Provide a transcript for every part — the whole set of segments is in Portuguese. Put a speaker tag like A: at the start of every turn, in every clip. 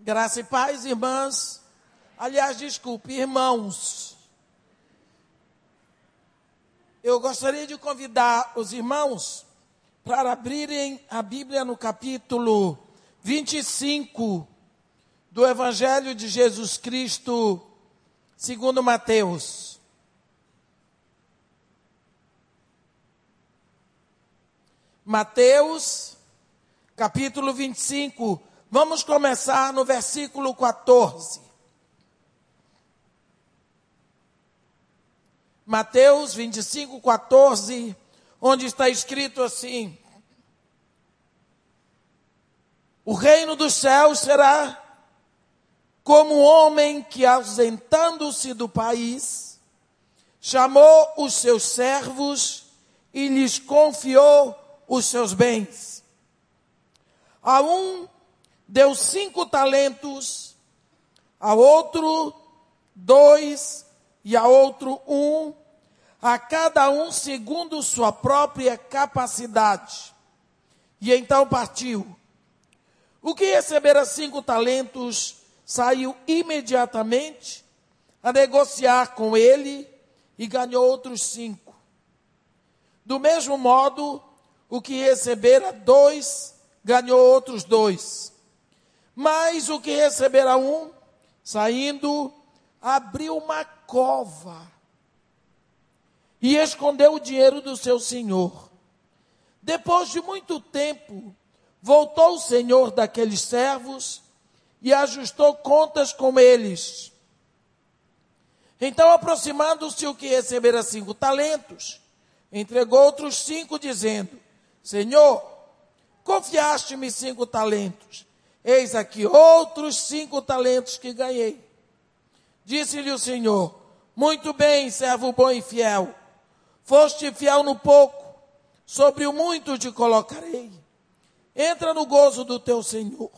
A: Graça e paz, irmãs. Aliás, desculpe, irmãos. Eu gostaria de convidar os irmãos para abrirem a Bíblia no capítulo 25 do Evangelho de Jesus Cristo, segundo Mateus. Mateus, capítulo 25, Vamos começar no versículo 14. Mateus 25, 14, onde está escrito assim: O reino dos céus será como um homem que, ausentando-se do país, chamou os seus servos e lhes confiou os seus bens. A um deu cinco talentos, a outro dois e a outro um, a cada um segundo sua própria capacidade. E então partiu. O que recebera cinco talentos saiu imediatamente a negociar com ele e ganhou outros cinco. Do mesmo modo, o que recebera dois ganhou outros dois. Mas o que receberá um, saindo, abriu uma cova e escondeu o dinheiro do seu senhor. Depois de muito tempo, voltou o senhor daqueles servos e ajustou contas com eles. Então, aproximando-se o que recebera cinco talentos, entregou outros cinco, dizendo: Senhor, confiaste-me cinco talentos Eis aqui outros cinco talentos que ganhei. Disse-lhe o Senhor: Muito bem, servo bom e fiel. Foste fiel no pouco, sobre o muito te colocarei. Entra no gozo do teu Senhor.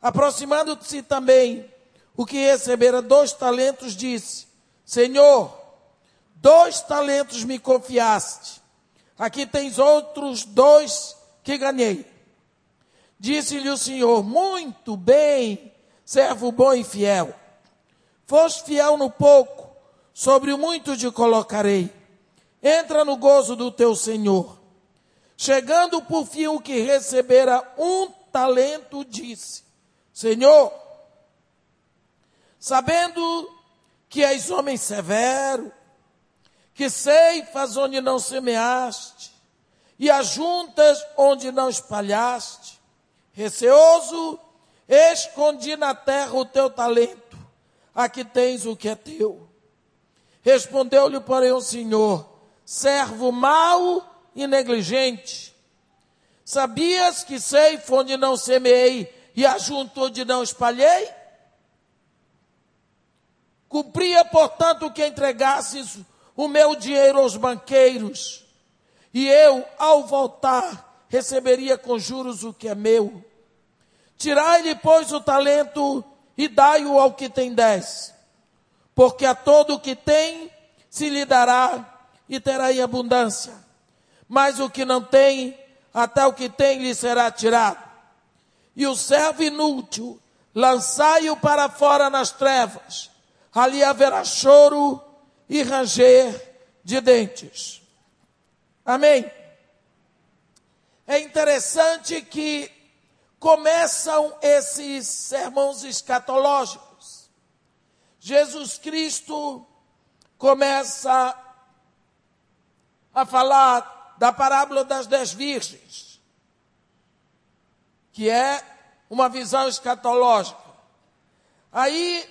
A: Aproximando-se também o que recebera dois talentos, disse: Senhor, dois talentos me confiaste. Aqui tens outros dois que ganhei. Disse-lhe o Senhor: Muito bem, servo bom e fiel. Foste fiel no pouco, sobre o muito te colocarei. Entra no gozo do teu Senhor. Chegando por fim o que recebera um talento, disse: Senhor, sabendo que és homem severo, que ceifas onde não semeaste, e ajuntas onde não espalhaste, Receoso, escondi na terra o teu talento, aqui tens o que é teu. Respondeu-lhe, porém, o Senhor: servo mau e negligente. Sabias que sei onde não semeei e ajunto onde não espalhei? Cumpria, portanto, que entregasses o meu dinheiro aos banqueiros, e eu, ao voltar, receberia com juros o que é meu. Tirai-lhe, pois, o talento e dai-o ao que tem dez. Porque a todo o que tem se lhe dará e terá em abundância. Mas o que não tem, até o que tem lhe será tirado. E o servo inútil, lançai-o para fora nas trevas. Ali haverá choro e ranger de dentes. Amém. É interessante que começam esses sermões escatológicos. Jesus Cristo começa a falar da parábola das dez virgens, que é uma visão escatológica. Aí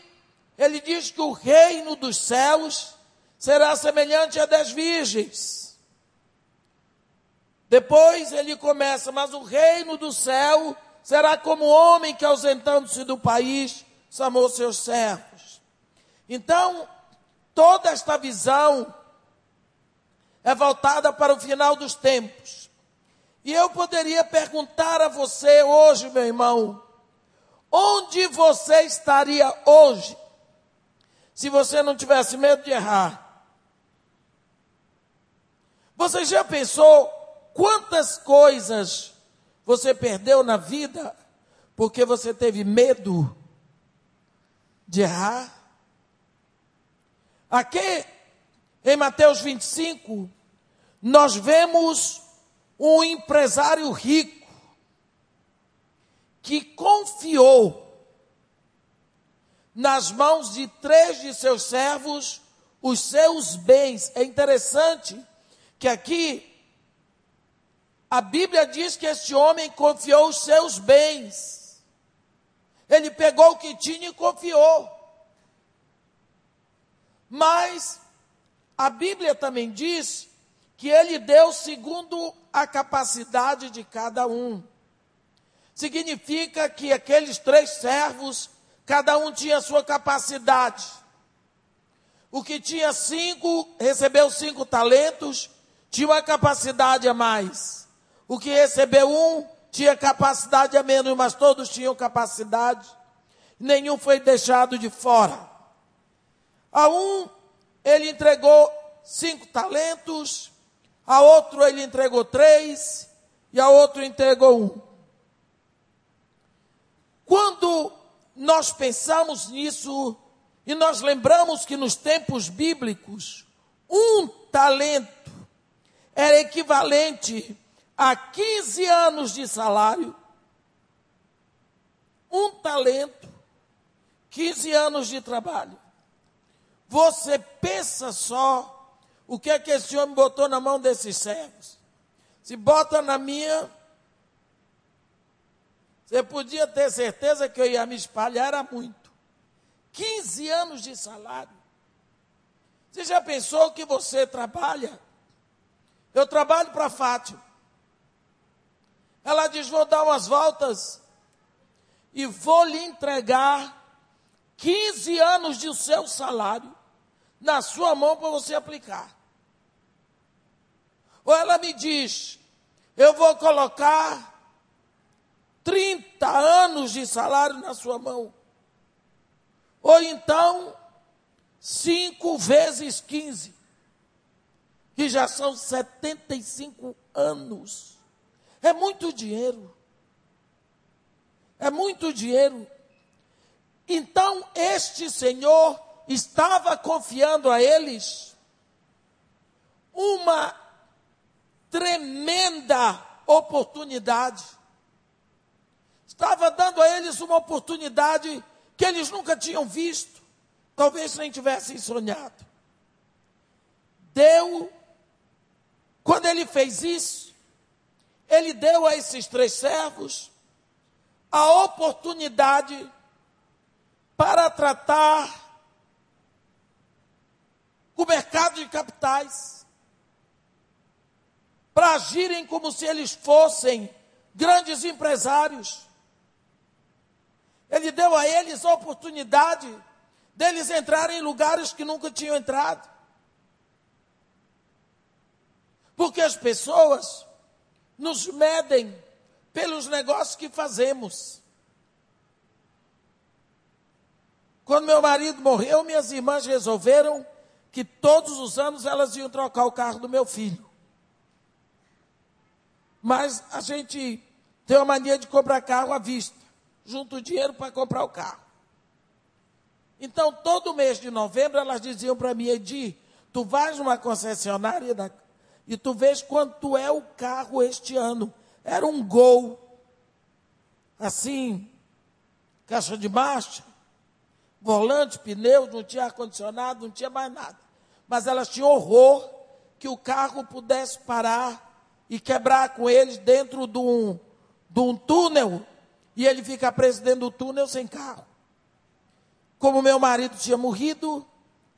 A: ele diz que o reino dos céus será semelhante a dez virgens. Depois ele começa, mas o reino do céu será como o homem que, ausentando-se do país, chamou seus servos. Então, toda esta visão é voltada para o final dos tempos. E eu poderia perguntar a você hoje, meu irmão, onde você estaria hoje se você não tivesse medo de errar? Você já pensou Quantas coisas você perdeu na vida porque você teve medo de errar? Aqui, em Mateus 25, nós vemos um empresário rico que confiou nas mãos de três de seus servos os seus bens. É interessante que aqui a Bíblia diz que este homem confiou os seus bens. Ele pegou o que tinha e confiou. Mas a Bíblia também diz que ele deu segundo a capacidade de cada um. Significa que aqueles três servos, cada um tinha sua capacidade. O que tinha cinco, recebeu cinco talentos, tinha uma capacidade a mais. O que recebeu um tinha capacidade a menos, mas todos tinham capacidade. Nenhum foi deixado de fora. A um, ele entregou cinco talentos, a outro ele entregou três, e a outro entregou um. Quando nós pensamos nisso, e nós lembramos que nos tempos bíblicos, um talento era equivalente a 15 anos de salário, um talento, 15 anos de trabalho. Você pensa só o que é que esse homem botou na mão desses servos. Se bota na minha, você podia ter certeza que eu ia me espalhar era muito. 15 anos de salário. Você já pensou que você trabalha? Eu trabalho para Fátima. Ela diz: Vou dar umas voltas e vou lhe entregar 15 anos de seu salário na sua mão para você aplicar. Ou ela me diz: Eu vou colocar 30 anos de salário na sua mão. Ou então, 5 vezes 15, que já são 75 anos. É muito dinheiro. É muito dinheiro. Então, este Senhor estava confiando a eles uma tremenda oportunidade. Estava dando a eles uma oportunidade que eles nunca tinham visto, talvez nem tivessem sonhado. Deu, quando ele fez isso, ele deu a esses três servos a oportunidade para tratar o mercado de capitais, para agirem como se eles fossem grandes empresários. Ele deu a eles a oportunidade deles entrarem em lugares que nunca tinham entrado. Porque as pessoas nos medem pelos negócios que fazemos. Quando meu marido morreu, minhas irmãs resolveram que todos os anos elas iam trocar o carro do meu filho. Mas a gente tem uma mania de comprar carro à vista. Junta o dinheiro para comprar o carro. Então, todo mês de novembro, elas diziam para mim, Edi, tu vais numa concessionária da, e tu vês quanto é o carro este ano. Era um gol, assim, caixa de marcha, volante, pneus, não tinha ar-condicionado, não tinha mais nada. Mas elas tinham horror que o carro pudesse parar e quebrar com eles dentro de um, de um túnel e ele ficar preso dentro do túnel sem carro. Como meu marido tinha morrido,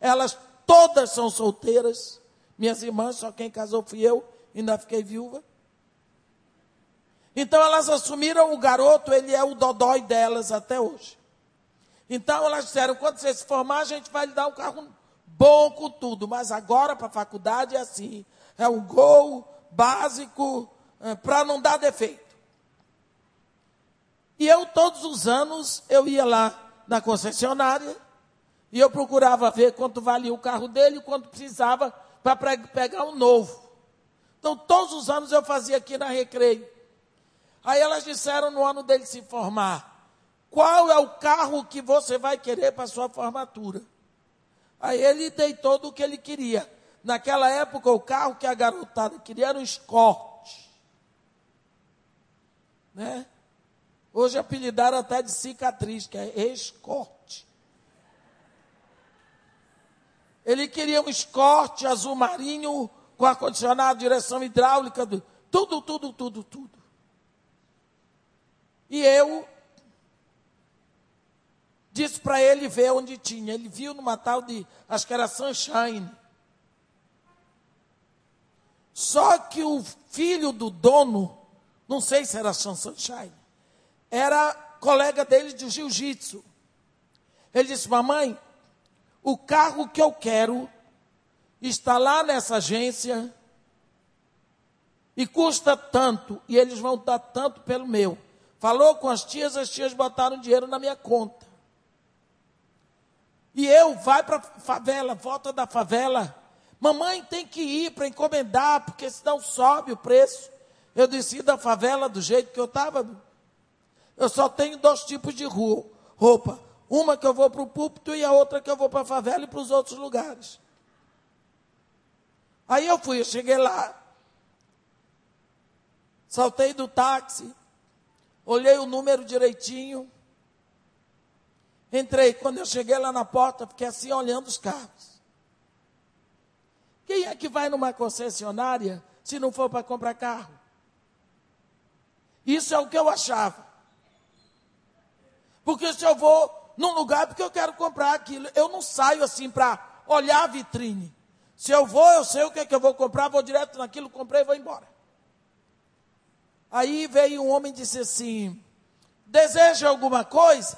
A: elas todas são solteiras minhas irmãs, só quem casou fui eu, ainda fiquei viúva. Então elas assumiram o garoto, ele é o dodói delas até hoje. Então elas disseram: quando você se formar, a gente vai lhe dar um carro bom com tudo, mas agora para a faculdade é assim: é um gol básico é, para não dar defeito. E eu, todos os anos, eu ia lá na concessionária e eu procurava ver quanto valia o carro dele, quanto precisava para pegar um novo. Então, todos os anos eu fazia aqui na Recreio. Aí elas disseram no ano dele se formar: qual é o carro que você vai querer para sua formatura? Aí ele deitou do que ele queria. Naquela época, o carro que a garotada queria era um Escort. Né? Hoje apelidaram até de cicatriz, que é Escort. Ele queria um Escort azul marinho com ar-condicionado, direção hidráulica, tudo, tudo, tudo, tudo. E eu disse para ele ver onde tinha. Ele viu numa tal de, acho que era Sunshine. Só que o filho do dono, não sei se era Sunshine, era colega dele de jiu-jitsu. Ele disse: Mamãe, o carro que eu quero está lá nessa agência e custa tanto, e eles vão dar tanto pelo meu. Falou com as tias, as tias botaram dinheiro na minha conta. E eu, vai para a favela, volta da favela. Mamãe tem que ir para encomendar, porque senão sobe o preço. Eu desci da favela do jeito que eu estava. Eu só tenho dois tipos de roupa. Uma que eu vou para o púlpito e a outra que eu vou para a favela e para os outros lugares. Aí eu fui, eu cheguei lá. Saltei do táxi. Olhei o número direitinho. Entrei, quando eu cheguei lá na porta, fiquei assim olhando os carros. Quem é que vai numa concessionária se não for para comprar carro? Isso é o que eu achava. Porque se eu vou num lugar porque eu quero comprar aquilo, eu não saio assim para olhar a vitrine. Se eu vou, eu sei o que é que eu vou comprar, vou direto naquilo, comprei e vou embora. Aí veio um homem e disse assim: Deseja alguma coisa?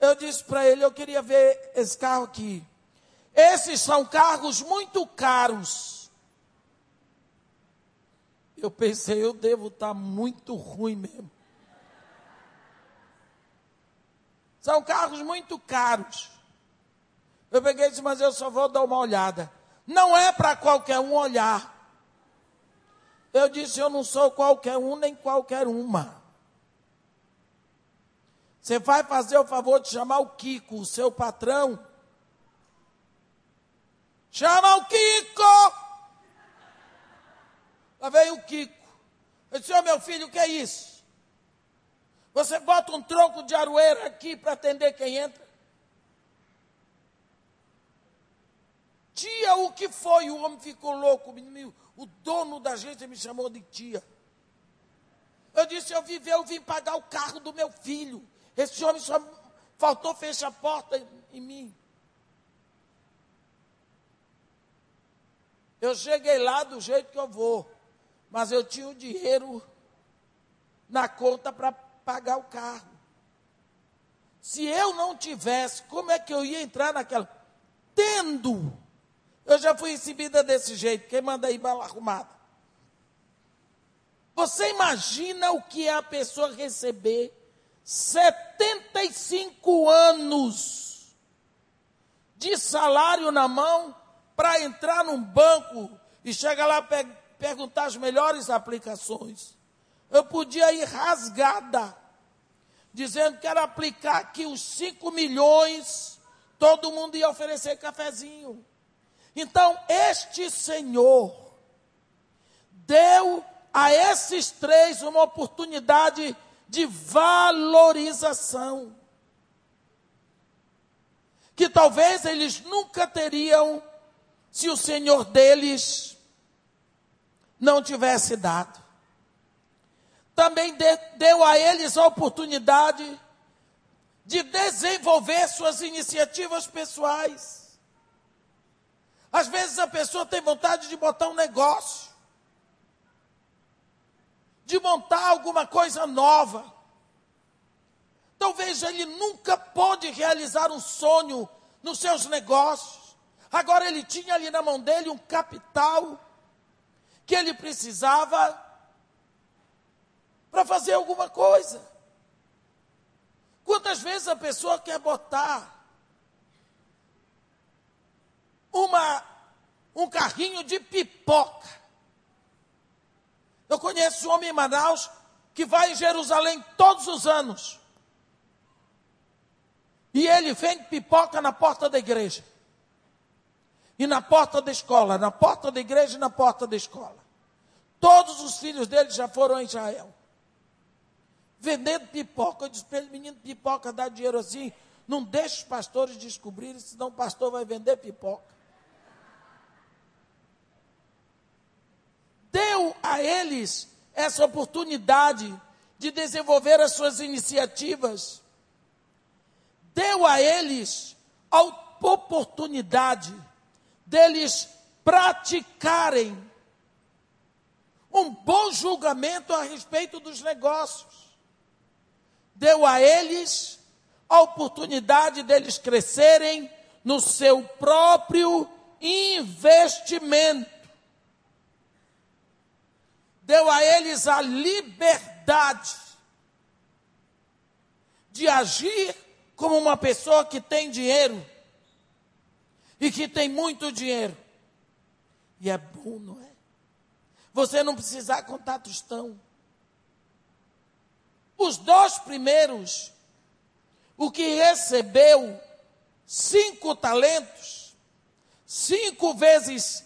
A: Eu disse para ele: eu queria ver esse carro aqui. Esses são carros muito caros. Eu pensei, eu devo estar tá muito ruim mesmo. São carros muito caros. Eu peguei e disse, mas eu só vou dar uma olhada. Não é para qualquer um olhar. Eu disse, eu não sou qualquer um nem qualquer uma. Você vai fazer o favor de chamar o Kiko, o seu patrão. Chama o Kiko! Lá veio o Kiko. Eu disse, ô oh, meu filho, o que é isso? Você bota um tronco de aroeira aqui para atender quem entra? Tia, o que foi? O homem ficou louco. O dono da agência me chamou de tia. Eu disse, eu vim, eu vim pagar o carro do meu filho. Esse homem só faltou fechar a porta em mim. Eu cheguei lá do jeito que eu vou, mas eu tinha o dinheiro na conta para pagar o carro. Se eu não tivesse, como é que eu ia entrar naquela? Tendo. Eu já fui recebida desse jeito. Quem manda aí bala arrumada? Você imagina o que é a pessoa receber 75 anos de salário na mão para entrar num banco e chegar lá pe perguntar as melhores aplicações. Eu podia ir rasgada, dizendo que era aplicar aqui os 5 milhões, todo mundo ia oferecer cafezinho. Então, este Senhor deu a esses três uma oportunidade de valorização. Que talvez eles nunca teriam se o Senhor deles não tivesse dado. Também de, deu a eles a oportunidade de desenvolver suas iniciativas pessoais. Às vezes a pessoa tem vontade de botar um negócio de montar alguma coisa nova. Talvez ele nunca pôde realizar um sonho nos seus negócios. Agora ele tinha ali na mão dele um capital que ele precisava para fazer alguma coisa. Quantas vezes a pessoa quer botar uma um carrinho de pipoca eu conheço um homem em Manaus que vai em Jerusalém todos os anos. E ele vende pipoca na porta da igreja. E na porta da escola, na porta da igreja e na porta da escola. Todos os filhos dele já foram a Israel. Vendendo pipoca. Eu disse para ele, menino, pipoca dá dinheiro assim. Não deixe os pastores descobrirem, senão o pastor vai vender pipoca. Deu a eles essa oportunidade de desenvolver as suas iniciativas. Deu a eles a oportunidade deles praticarem um bom julgamento a respeito dos negócios. Deu a eles a oportunidade deles crescerem no seu próprio investimento. Deu a eles a liberdade de agir como uma pessoa que tem dinheiro e que tem muito dinheiro. E é bom, não é? Você não precisar contar tostão. Os dois primeiros, o que recebeu cinco talentos, cinco vezes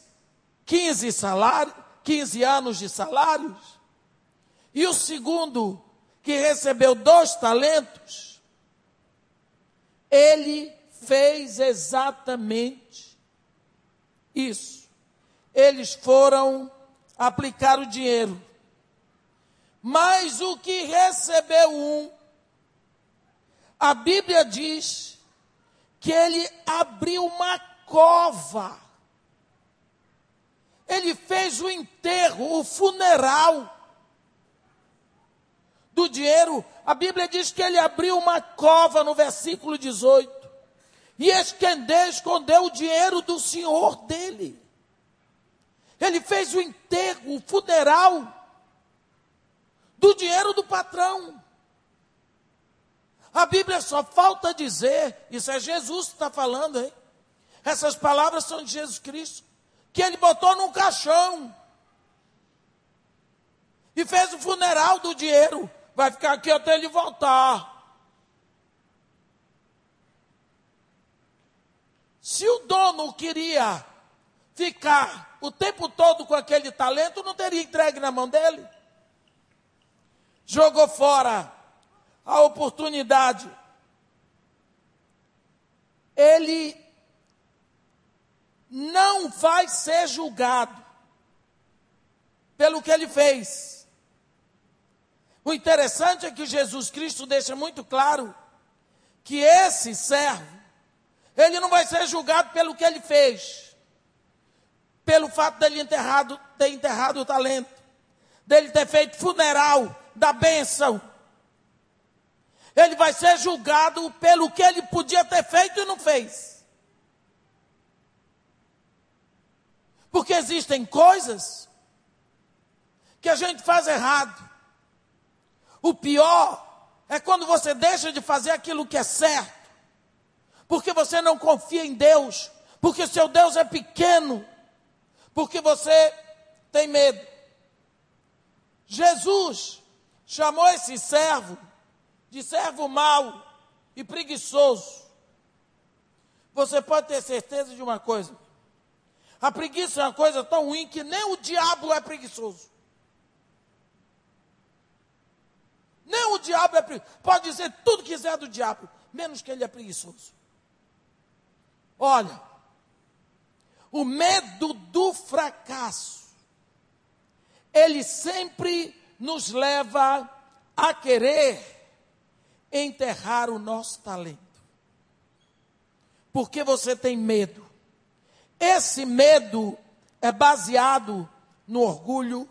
A: quinze salários, 15 anos de salários, e o segundo, que recebeu dois talentos, ele fez exatamente isso. Eles foram aplicar o dinheiro. Mas o que recebeu um, a Bíblia diz que ele abriu uma cova. Ele fez o enterro, o funeral do dinheiro. A Bíblia diz que ele abriu uma cova no versículo 18 e escondeu, escondeu o dinheiro do senhor dele. Ele fez o enterro, o funeral do dinheiro do patrão. A Bíblia só falta dizer, isso é Jesus que está falando, hein? Essas palavras são de Jesus Cristo, que ele botou num caixão e fez o funeral do dinheiro. Vai ficar aqui até ele voltar. Se o dono queria ficar o tempo todo com aquele talento, não teria entregue na mão dele. Jogou fora a oportunidade. Ele não vai ser julgado pelo que ele fez. O interessante é que Jesus Cristo deixa muito claro que esse servo ele não vai ser julgado pelo que ele fez, pelo fato dele enterrado, ter enterrado o talento, dele ter feito funeral da bênção. Ele vai ser julgado pelo que ele podia ter feito e não fez. Porque existem coisas que a gente faz errado. O pior é quando você deixa de fazer aquilo que é certo porque você não confia em Deus, porque seu Deus é pequeno, porque você tem medo. Jesus chamou esse servo de servo mau e preguiçoso. Você pode ter certeza de uma coisa: a preguiça é uma coisa tão ruim que nem o diabo é preguiçoso. Nem o diabo é preguiçoso. Pode dizer tudo que quiser do diabo, menos que ele é preguiçoso. Olha, o medo do fracasso, ele sempre nos leva a querer enterrar o nosso talento. Porque você tem medo. Esse medo é baseado no orgulho,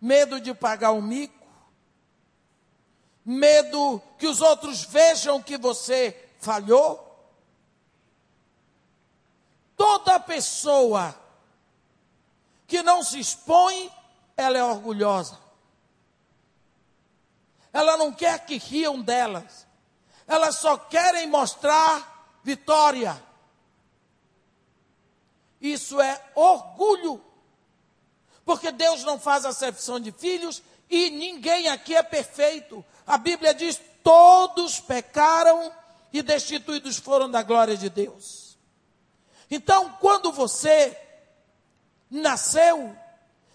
A: medo de pagar o mico, medo que os outros vejam que você falhou. Toda pessoa que não se expõe, ela é orgulhosa. Ela não quer que riam delas. Elas só querem mostrar vitória. Isso é orgulho. Porque Deus não faz acepção de filhos e ninguém aqui é perfeito. A Bíblia diz: todos pecaram e destituídos foram da glória de Deus. Então, quando você nasceu,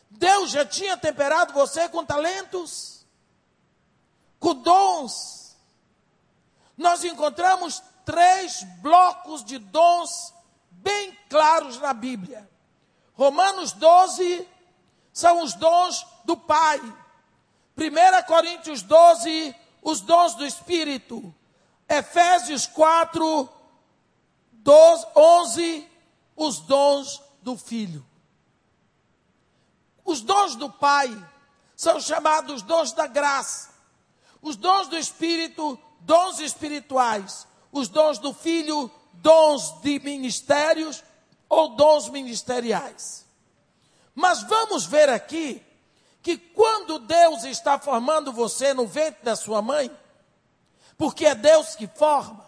A: Deus já tinha temperado você com talentos, com dons. Nós encontramos três blocos de dons bem claros na Bíblia. Romanos 12 são os dons do Pai. 1 Coríntios 12, os dons do Espírito. Efésios 4, 12, 11, os dons do Filho. Os dons do Pai são chamados dons da graça. Os dons do Espírito, dons espirituais. Os dons do Filho, dons de ministérios ou dons ministeriais. Mas vamos ver aqui que quando Deus está formando você no ventre da sua mãe, porque é Deus que forma,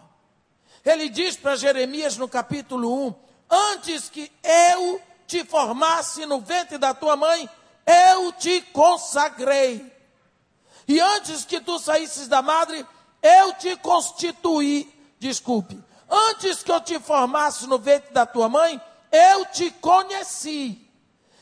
A: ele diz para Jeremias no capítulo 1: Antes que eu te formasse no ventre da tua mãe, eu te consagrei. E antes que tu saísses da madre, eu te constituí. Desculpe. Antes que eu te formasse no ventre da tua mãe, eu te conheci.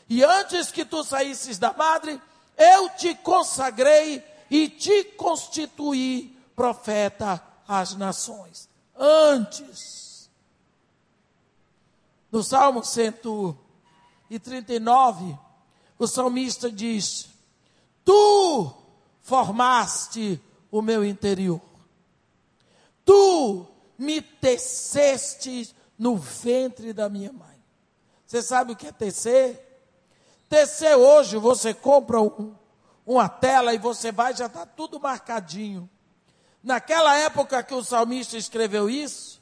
A: E antes que tu saísses da madre, eu te consagrei e te constituí profeta às nações. Antes. No Salmo 139, o salmista diz: Tu formaste o meu interior. Tu me teceste no ventre da minha mãe. Você sabe o que é tecer? Tecer hoje, você compra um, uma tela e você vai, já está tudo marcadinho. Naquela época que o salmista escreveu isso,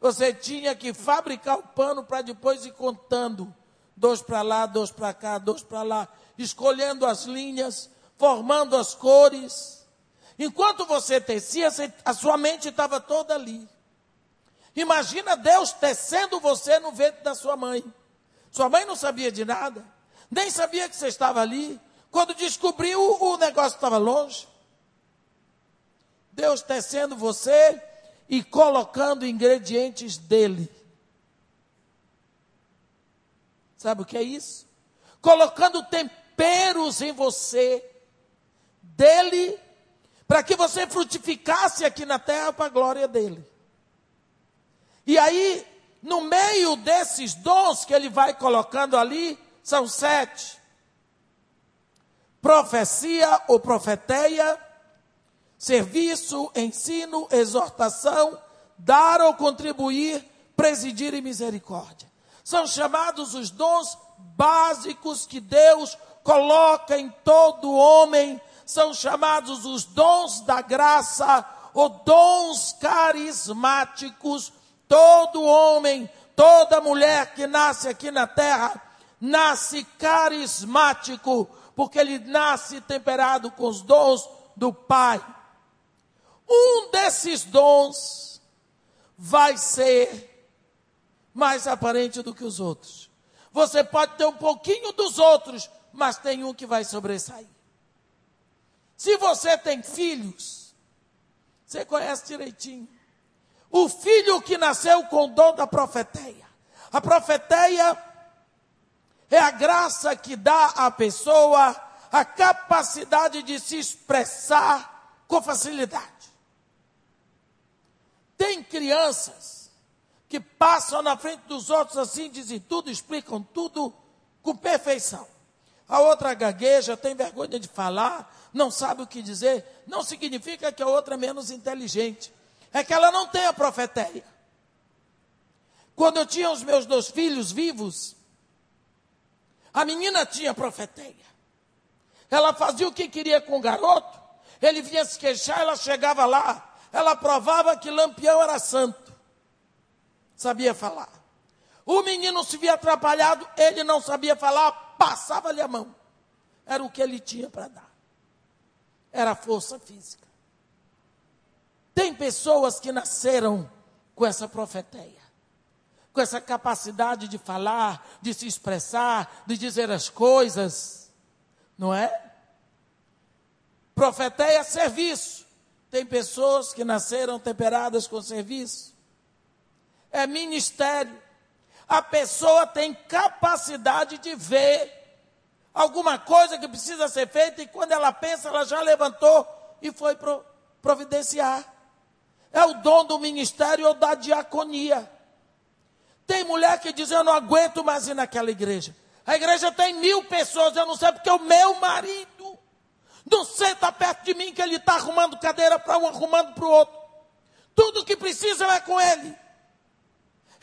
A: você tinha que fabricar o pano para depois ir contando. Dois para lá, dois para cá, dois para lá, escolhendo as linhas, formando as cores. Enquanto você tecia, a sua mente estava toda ali. Imagina Deus tecendo você no ventre da sua mãe. Sua mãe não sabia de nada nem sabia que você estava ali. Quando descobriu, o negócio estava longe. Deus tecendo você e colocando ingredientes dele. Sabe o que é isso? Colocando temperos em você, dele, para que você frutificasse aqui na terra para a glória dele. E aí, no meio desses dons que ele vai colocando ali, são sete: profecia ou profeteia, serviço, ensino, exortação, dar ou contribuir, presidir e misericórdia. São chamados os dons básicos que Deus coloca em todo homem, são chamados os dons da graça ou dons carismáticos. Todo homem, toda mulher que nasce aqui na terra nasce carismático, porque ele nasce temperado com os dons do Pai. Um desses dons vai ser mais aparente do que os outros. Você pode ter um pouquinho dos outros, mas tem um que vai sobressair. Se você tem filhos, você conhece direitinho. O filho que nasceu com o dom da profeteia. A profeteia é a graça que dá à pessoa a capacidade de se expressar com facilidade. Tem crianças que passam na frente dos outros assim, dizem tudo, explicam tudo com perfeição. A outra gagueja, tem vergonha de falar, não sabe o que dizer. Não significa que a outra é menos inteligente. É que ela não tem a profeteia. Quando eu tinha os meus dois filhos vivos, a menina tinha profeteia. Ela fazia o que queria com o garoto. Ele vinha se queixar, ela chegava lá. Ela provava que Lampião era santo. Sabia falar. O menino se via atrapalhado, ele não sabia falar, passava-lhe a mão. Era o que ele tinha para dar. Era força física. Tem pessoas que nasceram com essa profeteia. com essa capacidade de falar, de se expressar, de dizer as coisas, não é? Profeteia é serviço. Tem pessoas que nasceram temperadas com serviço. É ministério. A pessoa tem capacidade de ver alguma coisa que precisa ser feita e quando ela pensa, ela já levantou e foi providenciar. É o dom do ministério ou da diaconia. Tem mulher que diz: Eu não aguento mais ir naquela igreja. A igreja tem mil pessoas, eu não sei porque o meu marido não senta perto de mim, que ele está arrumando cadeira para um, arrumando para o outro. Tudo que precisa é com ele.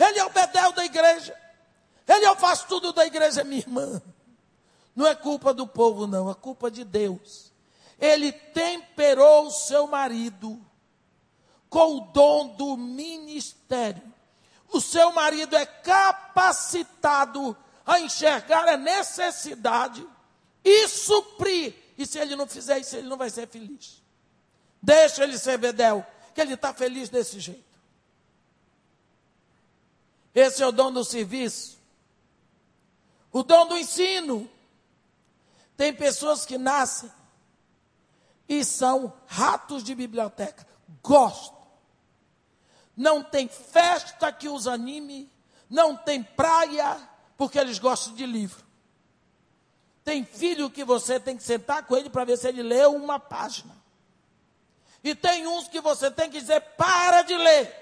A: Ele é o bedel da igreja. Ele é o faz tudo da igreja, minha irmã. Não é culpa do povo, não, é culpa de Deus. Ele temperou o seu marido com o dom do ministério. O seu marido é capacitado a enxergar a necessidade e suprir. E se ele não fizer isso, ele não vai ser feliz. Deixa ele ser bedel, que ele está feliz desse jeito. Esse é o dom do serviço. O dom do ensino. Tem pessoas que nascem e são ratos de biblioteca. Gostam. Não tem festa que os anime, não tem praia, porque eles gostam de livro. Tem filho que você tem que sentar com ele para ver se ele leu uma página. E tem uns que você tem que dizer: para de ler.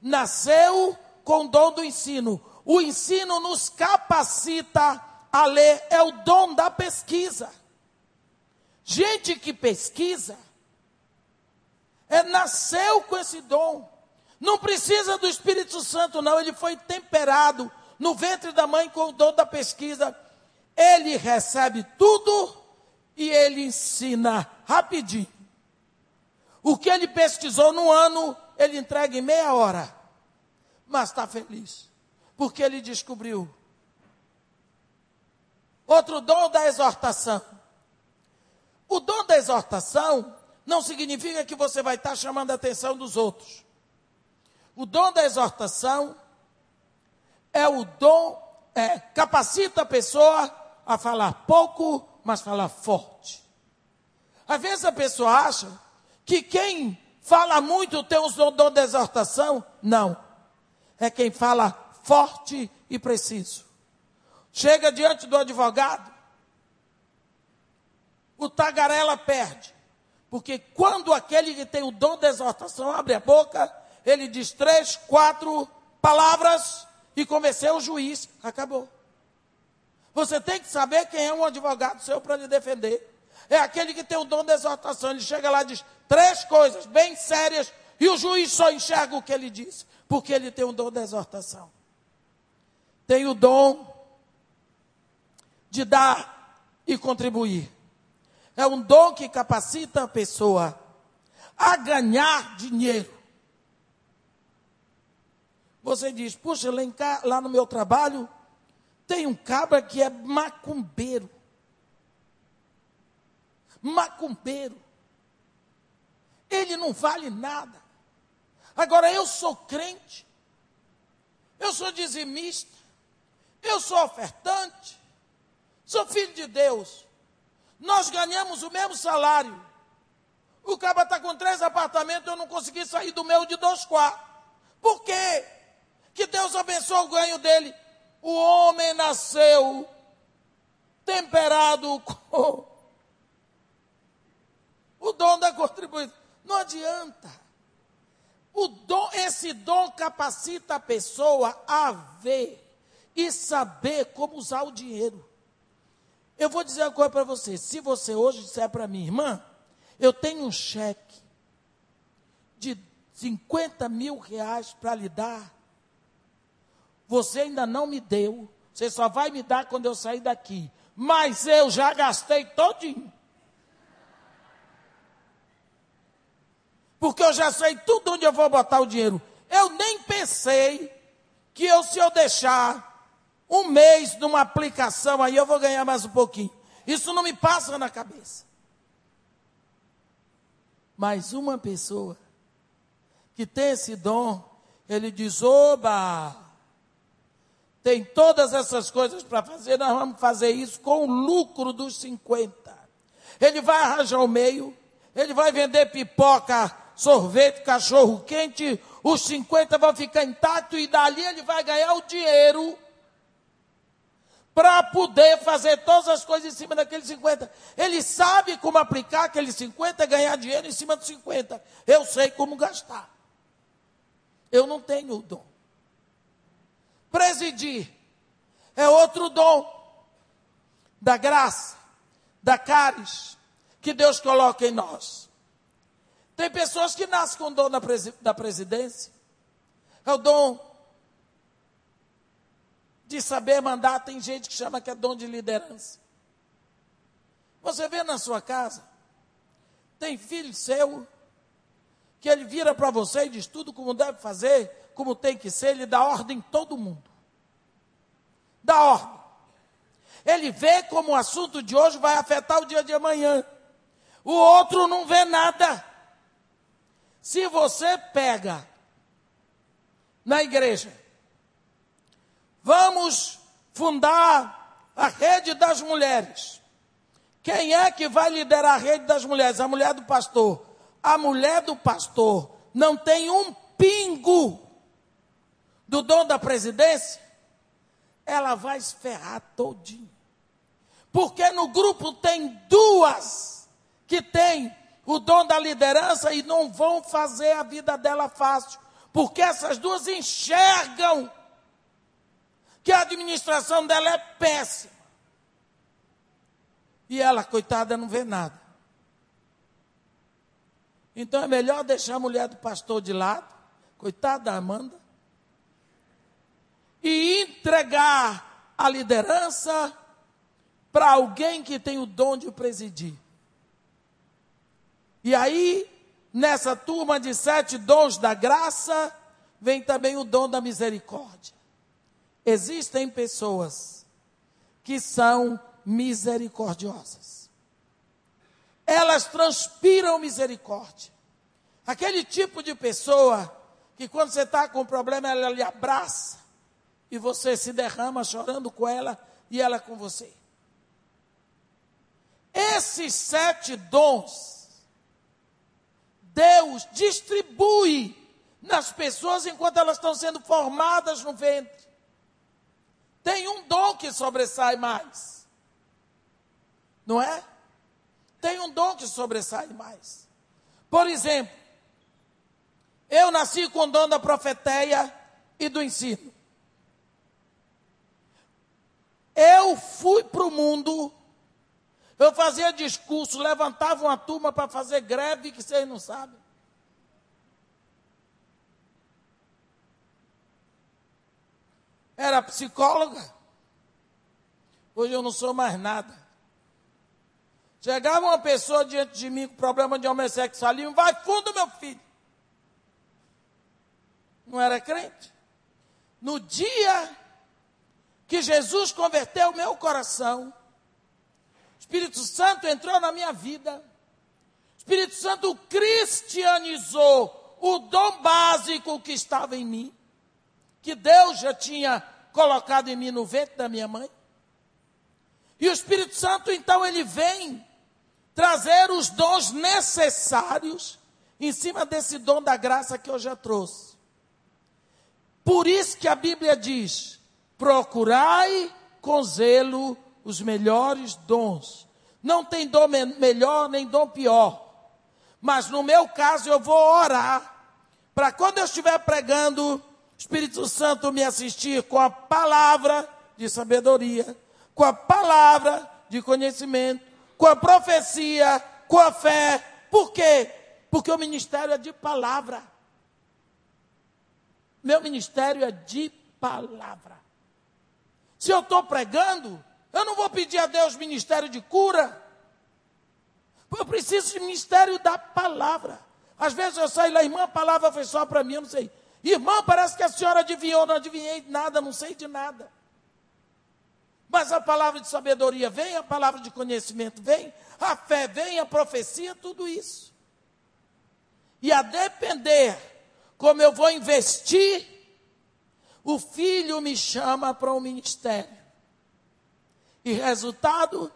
A: Nasceu com dom do ensino. O ensino nos capacita a ler é o dom da pesquisa. Gente que pesquisa é nasceu com esse dom. Não precisa do Espírito Santo, não. Ele foi temperado no ventre da mãe com o dom da pesquisa. Ele recebe tudo e ele ensina rapidinho. O que ele pesquisou no ano, ele entrega em meia hora. Mas está feliz, porque ele descobriu Outro dom da exortação. O dom da exortação não significa que você vai estar chamando a atenção dos outros. O dom da exortação é o dom, é, capacita a pessoa a falar pouco, mas falar forte. Às vezes a pessoa acha que quem fala muito tem o dom da exortação. Não. É quem fala forte e preciso. Chega diante do advogado, o tagarela perde. Porque quando aquele que tem o dom da exortação abre a boca, ele diz três, quatro palavras e convenceu o juiz. Acabou. Você tem que saber quem é um advogado seu para lhe defender. É aquele que tem o dom da exortação. Ele chega lá e diz três coisas bem sérias e o juiz só enxerga o que ele disse, porque ele tem o dom da exortação. Tem o dom de dar e contribuir. É um dom que capacita a pessoa a ganhar dinheiro. Você diz, puxa, lá, cá, lá no meu trabalho tem um cabra que é macumbeiro. Macumbeiro. Ele não vale nada. Agora eu sou crente. Eu sou dizimista. Eu sou ofertante. Sou filho de Deus. Nós ganhamos o mesmo salário. O cara está com três apartamentos, eu não consegui sair do meu de dois quartos. Por quê? Que Deus abençoe o ganho dele. O homem nasceu temperado com o dom da contribuição. Não adianta. O dom, esse dom capacita a pessoa a ver e saber como usar o dinheiro. Eu vou dizer uma coisa para você. Se você hoje disser para mim, irmã, eu tenho um cheque de 50 mil reais para lhe dar, você ainda não me deu, você só vai me dar quando eu sair daqui. Mas eu já gastei todinho. Porque eu já sei tudo onde eu vou botar o dinheiro. Eu nem pensei que eu, se eu deixar um mês numa aplicação, aí eu vou ganhar mais um pouquinho. Isso não me passa na cabeça. Mas uma pessoa que tem esse dom, Ele diz: Oba! Tem todas essas coisas para fazer, nós vamos fazer isso com o lucro dos 50. Ele vai arranjar o meio, ele vai vender pipoca, sorvete, cachorro quente, os 50 vão ficar intactos e dali ele vai ganhar o dinheiro para poder fazer todas as coisas em cima daqueles 50. Ele sabe como aplicar aqueles 50 e ganhar dinheiro em cima dos 50. Eu sei como gastar. Eu não tenho o dom. Presidir é outro dom da graça, da caris, que Deus coloca em nós. Tem pessoas que nascem com o dom da, presidência. É o dom de saber mandar, tem gente que chama que é dom de liderança. Você vê na sua casa, tem filho seu, que ele vira para você e diz tudo como deve fazer, como tem que ser, ele dá ordem em todo mundo. Dá ordem. Ele vê como o assunto de hoje vai afetar o dia de amanhã. O outro não vê nada. Se você pega na igreja Vamos fundar a rede das mulheres. Quem é que vai liderar a rede das mulheres? A mulher do pastor. A mulher do pastor não tem um pingo do dom da presidência, ela vai esferrar todinho. Porque no grupo tem duas que têm o dom da liderança e não vão fazer a vida dela fácil. Porque essas duas enxergam que a administração dela é péssima. E ela, coitada, não vê nada. Então é melhor deixar a mulher do pastor de lado, coitada da Amanda, e entregar a liderança para alguém que tem o dom de presidir. E aí, nessa turma de sete dons da graça, vem também o dom da misericórdia. Existem pessoas que são misericordiosas. Elas transpiram misericórdia. Aquele tipo de pessoa que quando você está com um problema, ela lhe abraça e você se derrama chorando com ela e ela com você. Esses sete dons, Deus distribui nas pessoas enquanto elas estão sendo formadas no ventre. Tem um dom que sobressai mais. Não é? Tem um dom que sobressai mais. Por exemplo, eu nasci com o dom da profeteia e do ensino. Eu fui para o mundo, eu fazia discurso, levantava uma turma para fazer greve, que vocês não sabem. Era psicóloga. Hoje eu não sou mais nada. Chegava uma pessoa diante de mim com problema de homossexualismo, vai fundo, meu filho. Não era crente. No dia que Jesus converteu o meu coração, Espírito Santo entrou na minha vida, Espírito Santo cristianizou o dom básico que estava em mim que Deus já tinha colocado em mim no ventre da minha mãe. E o Espírito Santo, então, ele vem trazer os dons necessários em cima desse dom da graça que eu já trouxe. Por isso que a Bíblia diz: procurai com zelo os melhores dons. Não tem dom melhor nem dom pior. Mas no meu caso eu vou orar para quando eu estiver pregando Espírito Santo me assistir com a palavra de sabedoria, com a palavra de conhecimento, com a profecia, com a fé. Por quê? Porque o ministério é de palavra. Meu ministério é de palavra. Se eu estou pregando, eu não vou pedir a Deus ministério de cura. Eu preciso de ministério da palavra. Às vezes eu saio lá, irmã, a palavra foi só para mim, eu não sei. Irmã, parece que a senhora adivinhou, não adivinhei nada, não sei de nada. Mas a palavra de sabedoria vem, a palavra de conhecimento vem, a fé vem, a profecia, tudo isso. E a depender como eu vou investir, o filho me chama para o ministério. E resultado,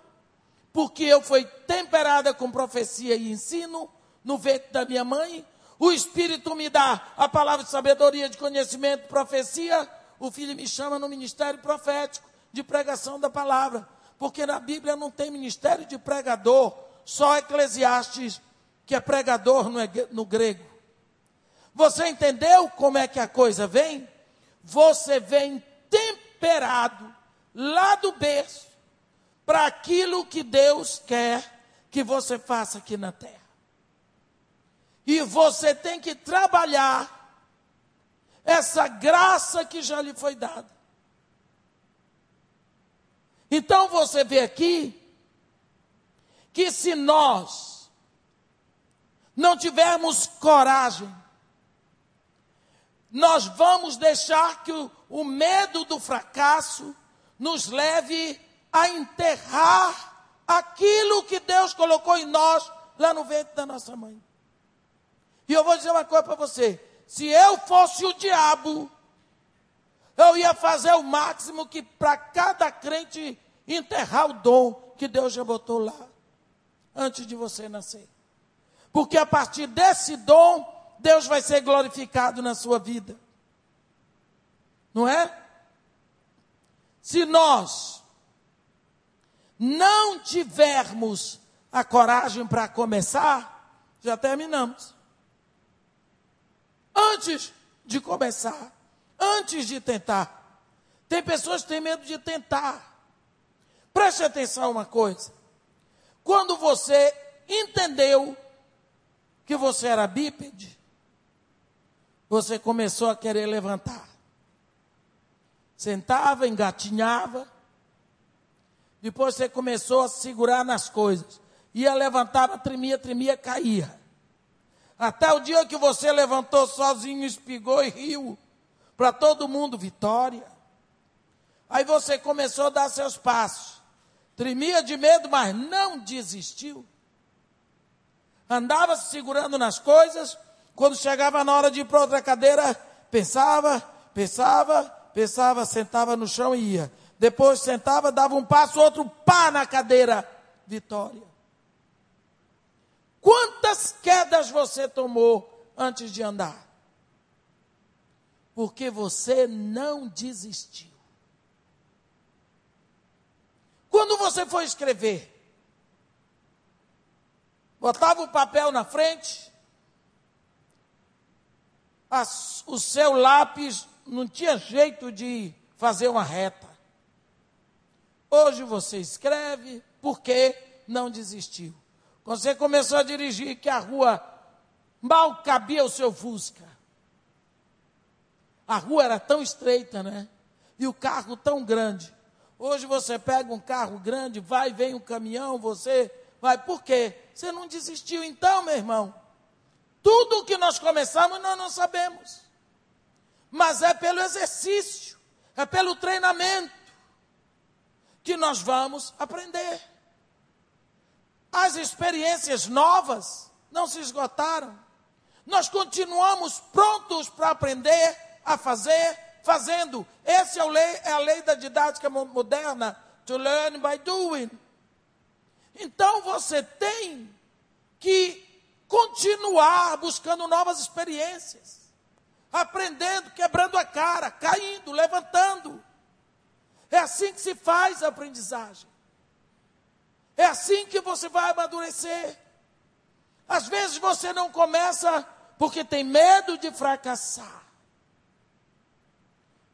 A: porque eu fui temperada com profecia e ensino no ventre da minha mãe, o Espírito me dá a palavra de sabedoria, de conhecimento, profecia, o filho me chama no ministério profético, de pregação da palavra. Porque na Bíblia não tem ministério de pregador, só Eclesiastes, que é pregador no, no grego. Você entendeu como é que a coisa vem? Você vem temperado lá do berço para aquilo que Deus quer que você faça aqui na terra. E você tem que trabalhar essa graça que já lhe foi dada. Então você vê aqui que se nós não tivermos coragem, nós vamos deixar que o, o medo do fracasso nos leve a enterrar aquilo que Deus colocou em nós lá no ventre da nossa mãe. E eu vou dizer uma coisa para você: se eu fosse o diabo, eu ia fazer o máximo que para cada crente enterrar o dom que Deus já botou lá, antes de você nascer. Porque a partir desse dom, Deus vai ser glorificado na sua vida. Não é? Se nós não tivermos a coragem para começar, já terminamos. Antes de começar, antes de tentar. Tem pessoas que têm medo de tentar. Preste atenção uma coisa. Quando você entendeu que você era bípede, você começou a querer levantar. Sentava, engatinhava, depois você começou a segurar nas coisas. Ia levantar, tremia, tremia, caía. Até o dia que você levantou sozinho, espigou e riu. Para todo mundo, vitória. Aí você começou a dar seus passos. Tremia de medo, mas não desistiu. Andava se segurando nas coisas. Quando chegava na hora de ir para outra cadeira, pensava, pensava, pensava, sentava no chão e ia. Depois sentava, dava um passo, outro pá na cadeira. Vitória. Quantas quedas você tomou antes de andar? Porque você não desistiu. Quando você foi escrever, botava o papel na frente, as, o seu lápis não tinha jeito de fazer uma reta. Hoje você escreve porque não desistiu. Quando você começou a dirigir, que a rua mal cabia o seu Fusca. A rua era tão estreita, né? E o carro tão grande. Hoje você pega um carro grande, vai, vem um caminhão, você vai. Por quê? Você não desistiu então, meu irmão. Tudo que nós começamos, nós não sabemos. Mas é pelo exercício, é pelo treinamento que nós vamos aprender. As experiências novas não se esgotaram. Nós continuamos prontos para aprender a fazer, fazendo. Essa é, lei, é a lei da didática moderna, to learn by doing. Então você tem que continuar buscando novas experiências, aprendendo, quebrando a cara, caindo, levantando. É assim que se faz a aprendizagem. É assim que você vai amadurecer. Às vezes você não começa porque tem medo de fracassar.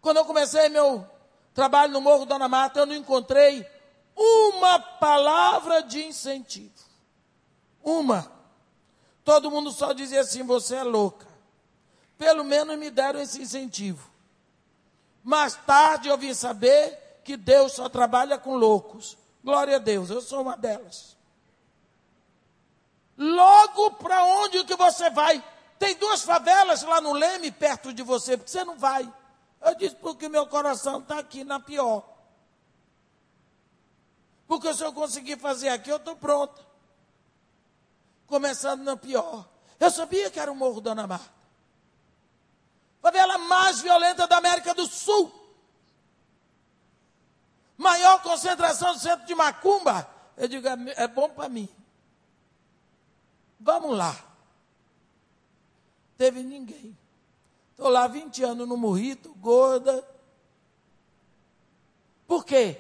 A: Quando eu comecei meu trabalho no Morro Dona Mata, eu não encontrei uma palavra de incentivo. Uma. Todo mundo só dizia assim: você é louca. Pelo menos me deram esse incentivo. Mais tarde eu vim saber que Deus só trabalha com loucos. Glória a Deus, eu sou uma delas. Logo para onde que você vai? Tem duas favelas lá no Leme, perto de você, porque você não vai. Eu disse porque meu coração está aqui na pior. Porque se eu conseguir fazer aqui, eu estou pronta. Começando na pior. Eu sabia que era o Morro Dona Marta. Favela mais violenta da América do Sul. Maior concentração do centro de Macumba. Eu digo, é, é bom para mim. Vamos lá. Teve ninguém. Estou lá 20 anos no morrito, gorda. Por quê?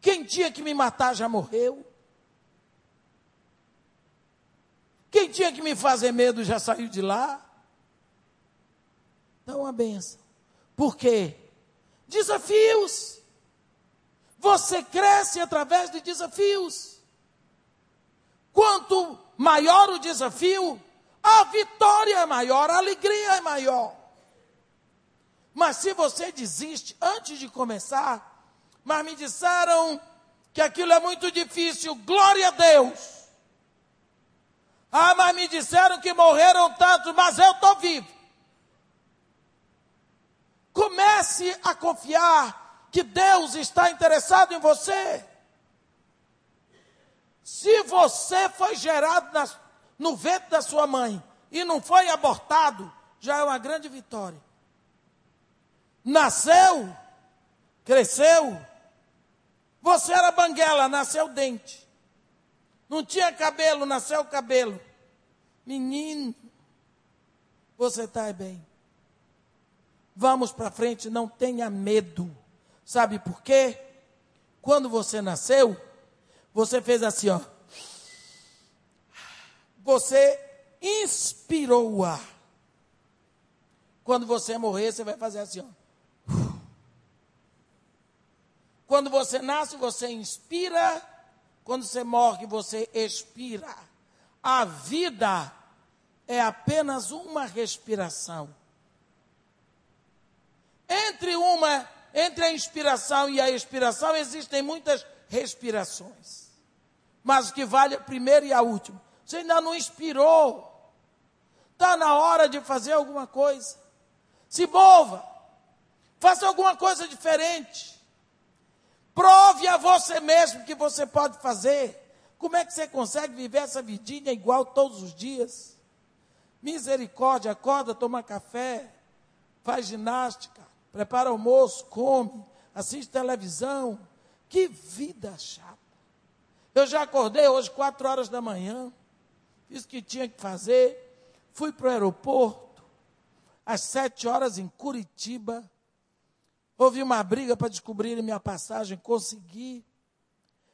A: Quem tinha que me matar já morreu. Quem tinha que me fazer medo já saiu de lá. Então, uma benção. Por quê? Desafios. Você cresce através de desafios. Quanto maior o desafio, a vitória é maior, a alegria é maior. Mas se você desiste antes de começar, mas me disseram que aquilo é muito difícil, glória a Deus. Ah, mas me disseram que morreram tantos, mas eu estou vivo. Comece a confiar que Deus está interessado em você. Se você foi gerado no ventre da sua mãe e não foi abortado, já é uma grande vitória. Nasceu, cresceu, você era banguela, nasceu dente. Não tinha cabelo, nasceu cabelo. Menino, você está bem. Vamos para frente, não tenha medo. Sabe por quê? Quando você nasceu, você fez assim, ó. Você inspirou o ar. Quando você morrer, você vai fazer assim, ó. Quando você nasce, você inspira. Quando você morre, você expira. A vida é apenas uma respiração. Entre uma, entre a inspiração e a expiração existem muitas respirações. Mas o que vale a primeira e a última. Você ainda não inspirou. Está na hora de fazer alguma coisa. Se mova. Faça alguma coisa diferente. Prove a você mesmo que você pode fazer. Como é que você consegue viver essa vidinha igual todos os dias? Misericórdia, acorda, toma café, faz ginástica, prepara almoço, come, assiste televisão. Que vida chata. Eu já acordei hoje, quatro horas da manhã, fiz o que tinha que fazer, fui para o aeroporto, às sete horas em Curitiba, houve uma briga para descobrir minha passagem, consegui.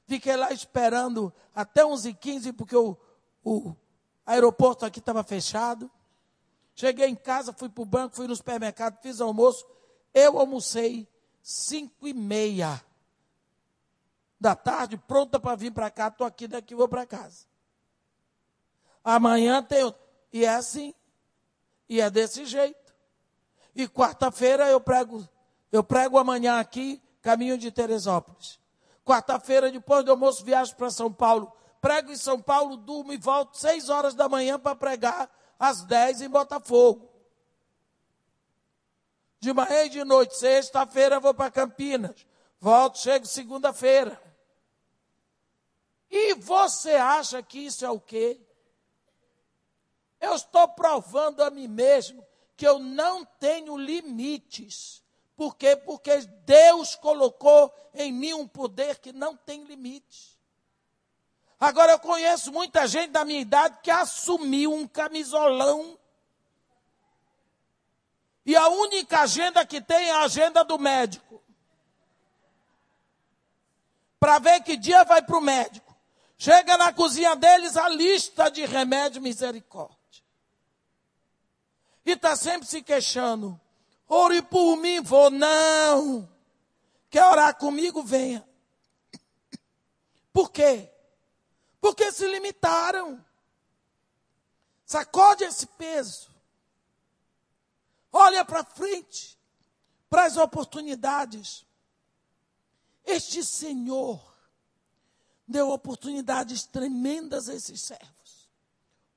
A: Fiquei lá esperando até 11h15, porque o, o aeroporto aqui estava fechado. Cheguei em casa, fui para o banco, fui no supermercado, fiz almoço. Eu almocei 5 e meia da tarde, pronta para vir para cá. Estou aqui, daqui vou para casa. Amanhã tem. E é assim. E é desse jeito. E quarta-feira eu prego, eu prego amanhã aqui, caminho de Teresópolis. Quarta-feira, depois do almoço, viajo para São Paulo. Prego em São Paulo, durmo e volto seis horas da manhã para pregar às dez em Botafogo. De manhã e de noite, sexta-feira vou para Campinas. Volto, chego segunda-feira. E você acha que isso é o quê? Eu estou provando a mim mesmo que eu não tenho limites. Por quê? Porque Deus colocou em mim um poder que não tem limite. Agora eu conheço muita gente da minha idade que assumiu um camisolão. E a única agenda que tem é a agenda do médico. Para ver que dia vai para o médico. Chega na cozinha deles a lista de remédio misericórdia. E está sempre se queixando. Ore por mim, vou. Não. Quer orar comigo? Venha. Por quê? Porque se limitaram. Sacode esse peso. Olha para frente, para as oportunidades. Este Senhor deu oportunidades tremendas a esses servos.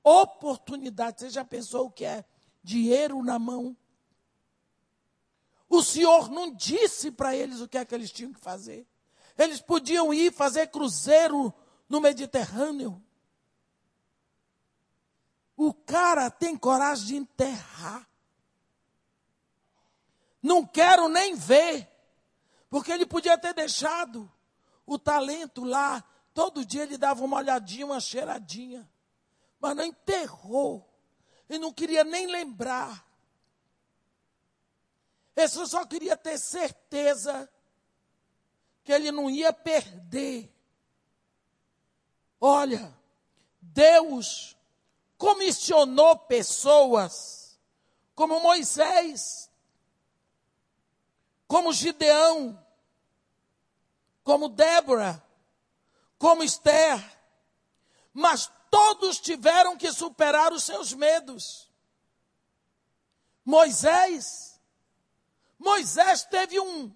A: Oportunidades. Você já pensou o que é dinheiro na mão? O Senhor não disse para eles o que é que eles tinham que fazer. Eles podiam ir fazer cruzeiro no Mediterrâneo. O cara tem coragem de enterrar. Não quero nem ver. Porque ele podia ter deixado o talento lá. Todo dia ele dava uma olhadinha, uma cheiradinha. Mas não enterrou. E não queria nem lembrar. Esse só queria ter certeza que ele não ia perder. Olha, Deus comissionou pessoas como Moisés, como Gideão, como Débora, como Esther, mas todos tiveram que superar os seus medos. Moisés, Moisés teve um,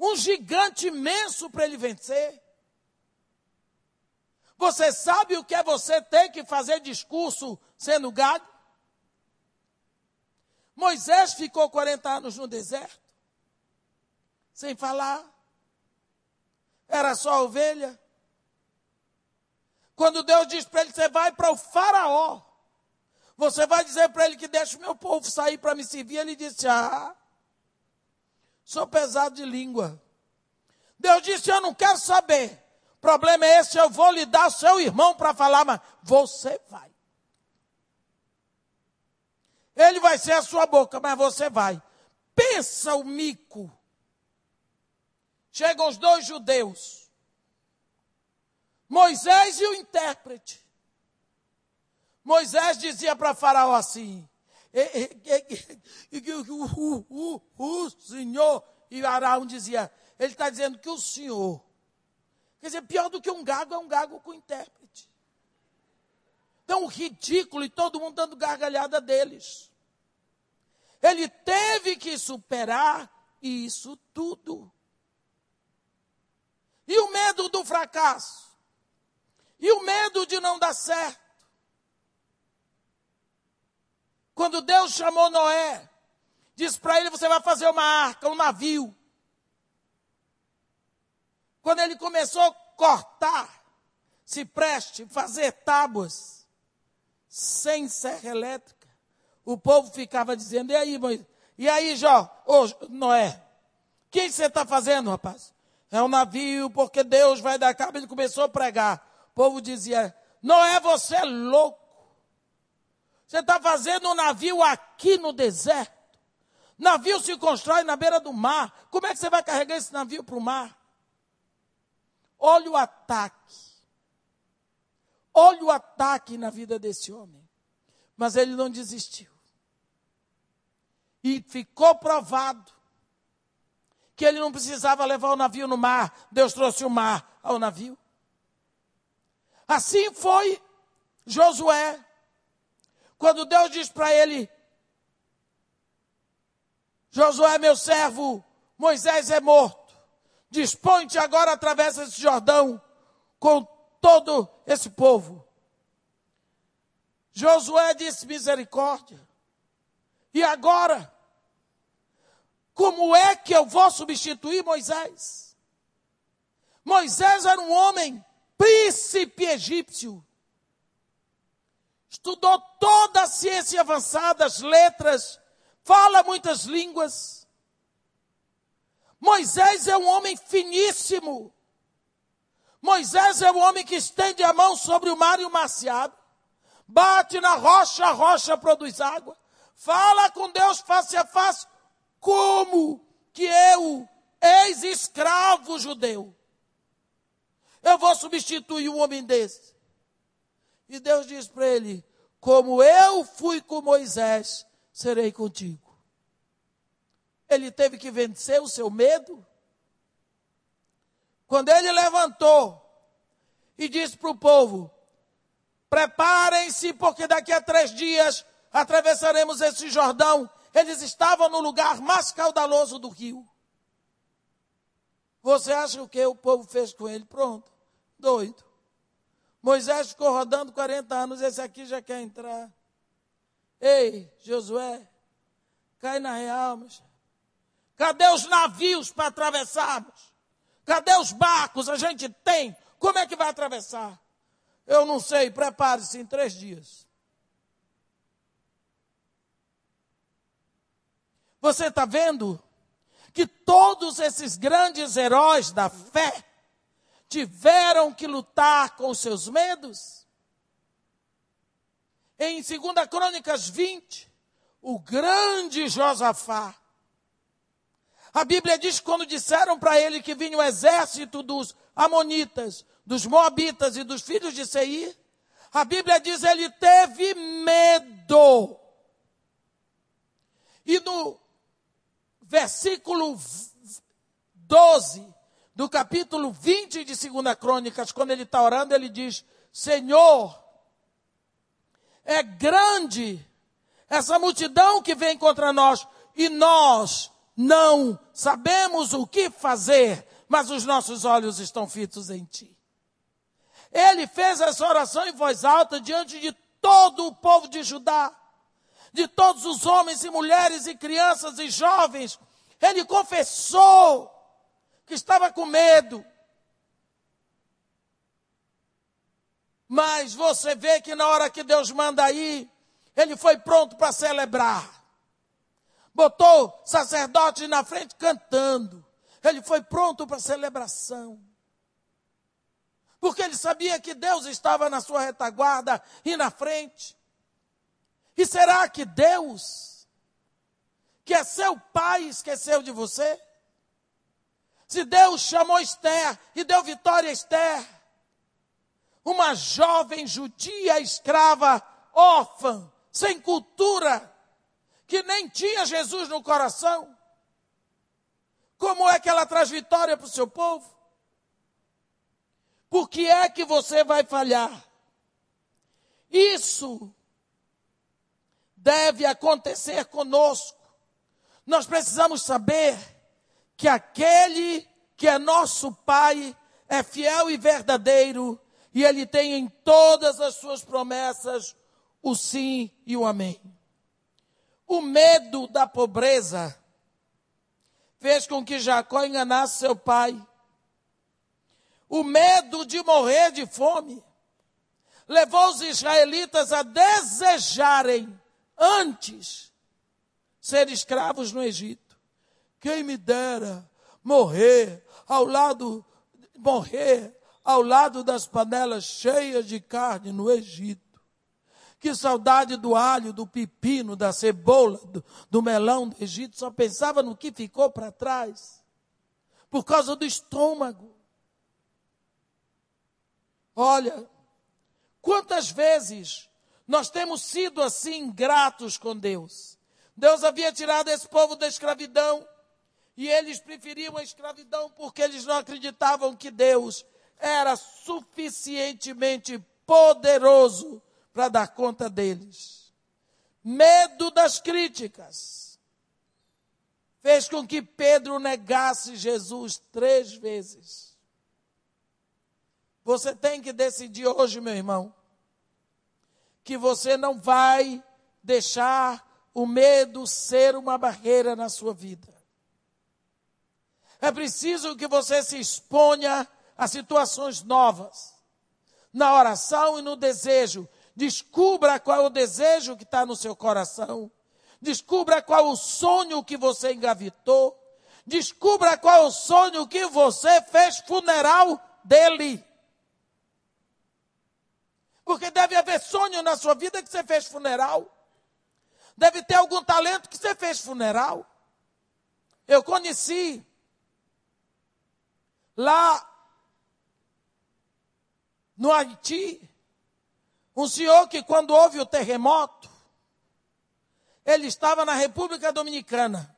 A: um gigante imenso para ele vencer. Você sabe o que é você ter que fazer discurso sendo gado? Moisés ficou 40 anos no deserto, sem falar. Era só ovelha. Quando Deus diz para ele: Você vai para o Faraó. Você vai dizer para ele que deixa o meu povo sair para me servir. Ele disse: Ah, sou pesado de língua. Deus disse: Eu não quero saber. O problema é esse: eu vou lhe dar seu irmão para falar, mas você vai. Ele vai ser a sua boca, mas você vai. Pensa o mico. Chegam os dois judeus, Moisés e o intérprete. Moisés dizia para Faraó assim: o, o Senhor, e Arão dizia: ele está dizendo que o Senhor. Quer dizer, pior do que um gago é um gago com intérprete. Então, ridículo e todo mundo dando gargalhada deles. Ele teve que superar isso tudo. E o medo do fracasso? E o medo de não dar certo? Quando Deus chamou Noé, disse para ele: Você vai fazer uma arca, um navio. Quando ele começou a cortar, se preste, fazer tábuas, sem serra elétrica, o povo ficava dizendo: E aí, Moisés? E aí, Jó? Ô, Noé? O que você está fazendo, rapaz? É um navio, porque Deus vai dar cabo. Ele começou a pregar. O povo dizia: Noé, você é louco. Você está fazendo um navio aqui no deserto. Navio se constrói na beira do mar. Como é que você vai carregar esse navio para o mar? Olha o ataque. Olha o ataque na vida desse homem. Mas ele não desistiu. E ficou provado que ele não precisava levar o navio no mar. Deus trouxe o mar ao navio. Assim foi Josué. Quando Deus diz para ele: Josué, meu servo, Moisés é morto. Dispõe-te agora, atravessa esse Jordão com todo esse povo. Josué disse misericórdia. E agora? Como é que eu vou substituir Moisés? Moisés era um homem príncipe egípcio. Estudou toda a ciência avançada, as letras, fala muitas línguas Moisés é um homem finíssimo. Moisés é o homem que estende a mão sobre o mar e o mar se abre. Bate na rocha, a rocha produz água. Fala com Deus face a face. Como que eu, ex-escravo judeu, eu vou substituir um homem desse? E Deus diz para ele: Como eu fui com Moisés, serei contigo. Ele teve que vencer o seu medo. Quando ele levantou e disse para o povo: Preparem-se, porque daqui a três dias atravessaremos esse Jordão. Eles estavam no lugar mais caudaloso do rio. Você acha o que o povo fez com ele? Pronto, doido. Moisés ficou rodando 40 anos, esse aqui já quer entrar. Ei, Josué, cai na real, meu Cadê os navios para atravessarmos? Cadê os barcos? A gente tem. Como é que vai atravessar? Eu não sei, prepare-se em três dias. Você está vendo que todos esses grandes heróis da fé tiveram que lutar com seus medos? Em 2 Crônicas 20, o grande Josafá, a Bíblia diz que quando disseram para ele que vinha o exército dos Amonitas, dos Moabitas e dos filhos de Seir, a Bíblia diz ele teve medo. E no versículo 12 do capítulo 20 de 2 Crônicas, quando ele está orando, ele diz: Senhor, é grande essa multidão que vem contra nós e nós não sabemos o que fazer, mas os nossos olhos estão fitos em Ti. Ele fez essa oração em voz alta diante de todo o povo de Judá, de todos os homens e mulheres e crianças e jovens. Ele confessou que estava com medo. Mas você vê que na hora que Deus manda ir, ele foi pronto para celebrar. Botou sacerdote na frente cantando. Ele foi pronto para celebração porque ele sabia que Deus estava na sua retaguarda e na frente. E será que Deus, que é seu pai, esqueceu de você? Se Deus chamou Esther e deu vitória a Esther, uma jovem judia escrava, órfã, sem cultura, que nem tinha Jesus no coração, como é que ela traz vitória para o seu povo? Por que é que você vai falhar? Isso deve acontecer conosco. Nós precisamos saber que aquele que é nosso Pai é fiel e verdadeiro e ele tem em todas as suas promessas o sim e o amém. O medo da pobreza fez com que Jacó enganasse seu pai o medo de morrer de fome levou os israelitas a desejarem antes ser escravos no Egito. Quem me dera morrer ao lado morrer ao lado das panelas cheias de carne no Egito. Que saudade do alho, do pepino, da cebola, do, do melão do Egito. Só pensava no que ficou para trás. Por causa do estômago. Olha, quantas vezes nós temos sido assim ingratos com Deus. Deus havia tirado esse povo da escravidão e eles preferiam a escravidão porque eles não acreditavam que Deus era suficientemente poderoso para dar conta deles. Medo das críticas fez com que Pedro negasse Jesus três vezes. Você tem que decidir hoje, meu irmão, que você não vai deixar o medo ser uma barreira na sua vida. É preciso que você se exponha a situações novas. Na oração e no desejo. Descubra qual é o desejo que está no seu coração. Descubra qual é o sonho que você engavetou. Descubra qual é o sonho que você fez funeral dele. Porque deve haver sonho na sua vida que você fez funeral. Deve ter algum talento que você fez funeral. Eu conheci lá no Haiti um senhor que quando houve o terremoto, ele estava na República Dominicana.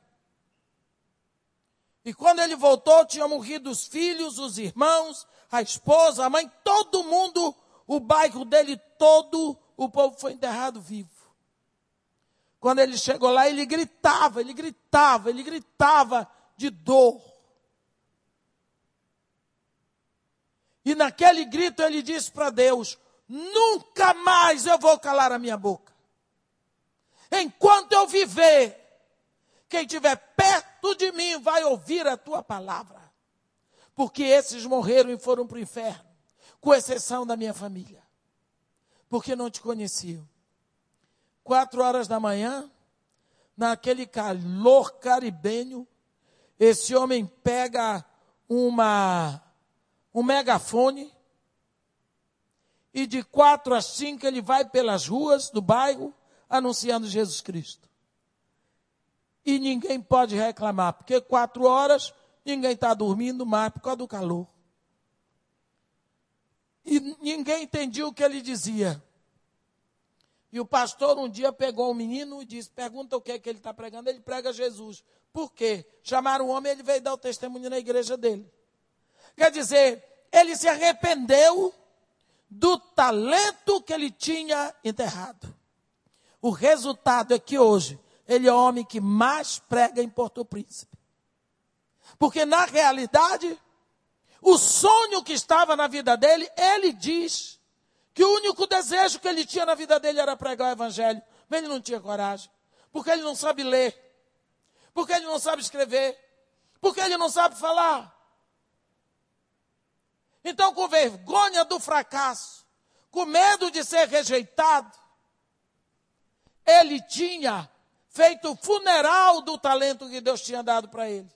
A: E quando ele voltou, tinham morrido os filhos, os irmãos, a esposa, a mãe, todo mundo o bairro dele todo, o povo foi enterrado vivo. Quando ele chegou lá, ele gritava, ele gritava, ele gritava de dor. E naquele grito ele disse para Deus: Nunca mais eu vou calar a minha boca. Enquanto eu viver, quem estiver perto de mim vai ouvir a tua palavra. Porque esses morreram e foram para o inferno com exceção da minha família, porque não te conheciam. Quatro horas da manhã, naquele calor caribenho, esse homem pega uma um megafone e de quatro às cinco ele vai pelas ruas do bairro anunciando Jesus Cristo. E ninguém pode reclamar, porque quatro horas ninguém está dormindo mais por causa do calor. E ninguém entendia o que ele dizia. E o pastor um dia pegou um menino e disse: Pergunta o que é que ele está pregando. Ele prega Jesus. Por quê? Chamaram o homem, ele veio dar o testemunho na igreja dele. Quer dizer, ele se arrependeu do talento que ele tinha enterrado. O resultado é que hoje ele é o homem que mais prega em Porto Príncipe. Porque na realidade, o sonho que estava na vida dele, ele diz que o único desejo que ele tinha na vida dele era pregar o evangelho. Mas ele não tinha coragem. Porque ele não sabe ler. Porque ele não sabe escrever. Porque ele não sabe falar. Então, com vergonha do fracasso, com medo de ser rejeitado, ele tinha feito o funeral do talento que Deus tinha dado para ele.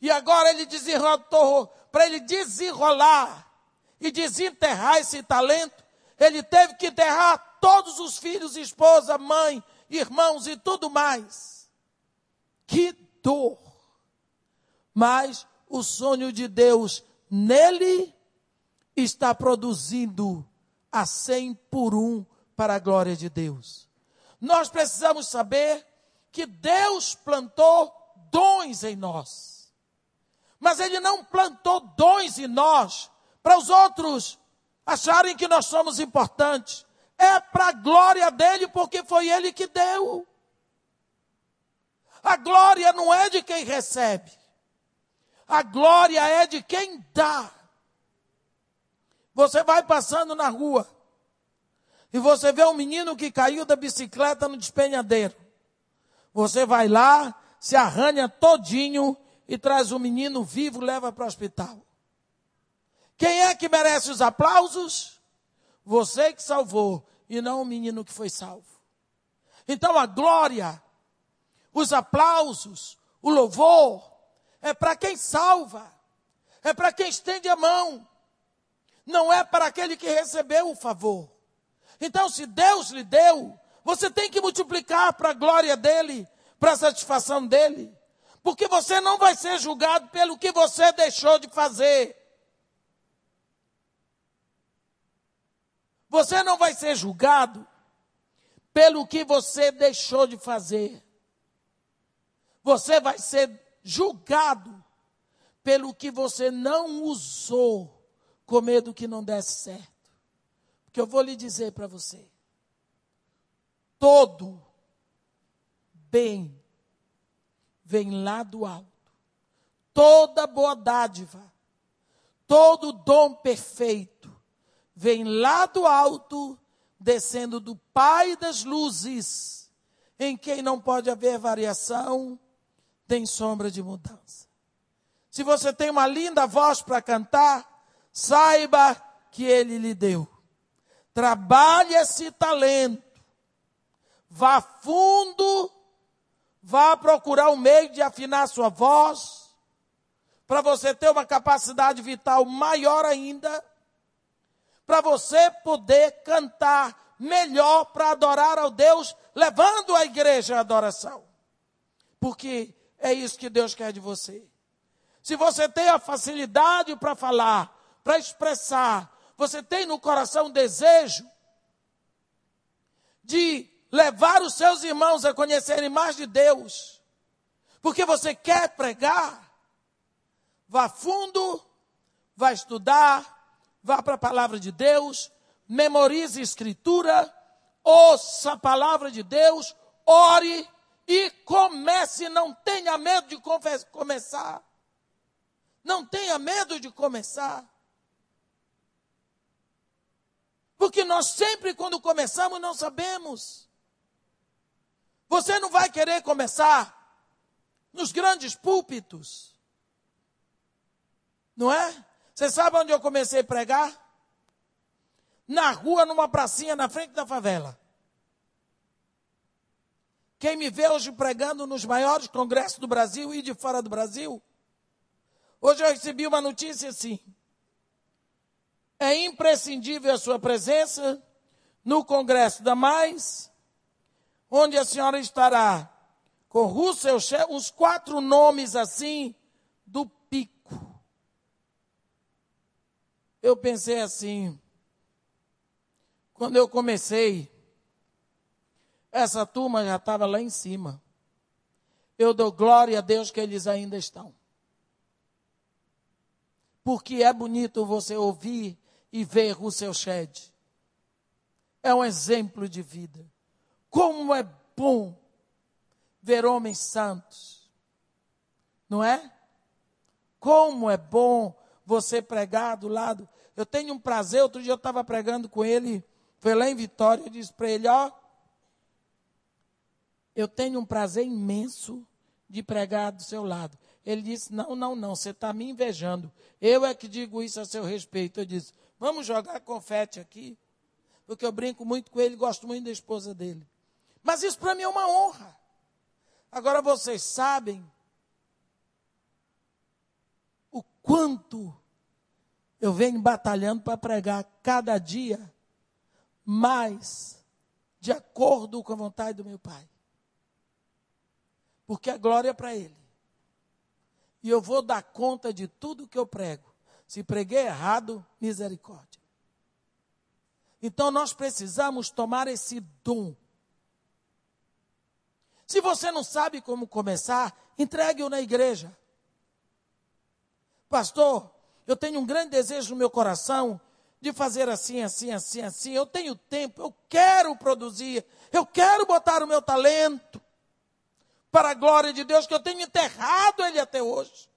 A: E agora ele desenrolou, para ele desenrolar e desenterrar esse talento, ele teve que enterrar todos os filhos, esposa, mãe, irmãos e tudo mais. Que dor! Mas o sonho de Deus nele está produzindo a cem por um para a glória de Deus. Nós precisamos saber que Deus plantou dons em nós. Mas Ele não plantou dons em nós para os outros acharem que nós somos importantes. É para a glória dele, porque foi Ele que deu. A glória não é de quem recebe. A glória é de quem dá. Você vai passando na rua e você vê um menino que caiu da bicicleta no despenhadeiro. Você vai lá, se arranha todinho e traz o menino vivo, leva para o hospital. Quem é que merece os aplausos? Você que salvou e não o menino que foi salvo. Então a glória, os aplausos, o louvor, é para quem salva, é para quem estende a mão, não é para aquele que recebeu o favor. Então, se Deus lhe deu, você tem que multiplicar para a glória dele, para a satisfação dele, porque você não vai ser julgado pelo que você deixou de fazer. Você não vai ser julgado pelo que você deixou de fazer. Você vai ser julgado pelo que você não usou com medo que não desse certo. Porque eu vou lhe dizer para você: todo bem vem lá do alto, toda boa dádiva, todo dom perfeito vem lá do alto, descendo do Pai das luzes, em quem não pode haver variação tem sombra de mudança. Se você tem uma linda voz para cantar, saiba que ele lhe deu. Trabalhe esse talento. Vá fundo, vá procurar um meio de afinar sua voz, para você ter uma capacidade vital maior ainda, para você poder cantar melhor para adorar ao Deus, levando a igreja à adoração. Porque é isso que Deus quer de você. Se você tem a facilidade para falar, para expressar, você tem no coração desejo de levar os seus irmãos a conhecerem mais de Deus, porque você quer pregar, vá fundo, vá estudar, vá para a palavra de Deus, memorize a escritura, ouça a palavra de Deus, ore e comece, não tenha medo de começar. Não tenha medo de começar. Porque nós sempre, quando começamos, não sabemos. Você não vai querer começar nos grandes púlpitos. Não é? Você sabe onde eu comecei a pregar? Na rua, numa pracinha na frente da favela. Quem me vê hoje pregando nos maiores congressos do Brasil e de fora do Brasil, hoje eu recebi uma notícia assim. É imprescindível a sua presença no Congresso da Mais, onde a senhora estará com Russell, os quatro nomes assim do pico. Eu pensei assim, quando eu comecei, essa turma já estava lá em cima. Eu dou glória a Deus que eles ainda estão. Porque é bonito você ouvir e ver o seu shed. É um exemplo de vida. Como é bom ver homens santos. Não é? Como é bom você pregar do lado. Eu tenho um prazer, outro dia eu estava pregando com ele, foi lá em Vitória, eu disse para ele, ó, eu tenho um prazer imenso de pregar do seu lado. Ele disse: Não, não, não, você está me invejando. Eu é que digo isso a seu respeito. Eu disse: Vamos jogar confete aqui. Porque eu brinco muito com ele, gosto muito da esposa dele. Mas isso para mim é uma honra. Agora vocês sabem o quanto eu venho batalhando para pregar cada dia mais de acordo com a vontade do meu Pai porque a glória é para Ele. E eu vou dar conta de tudo que eu prego. Se preguei errado, misericórdia. Então nós precisamos tomar esse dom. Se você não sabe como começar, entregue-o na igreja. Pastor, eu tenho um grande desejo no meu coração de fazer assim, assim, assim, assim. Eu tenho tempo, eu quero produzir, eu quero botar o meu talento para a glória de Deus, que eu tenho enterrado ele até hoje.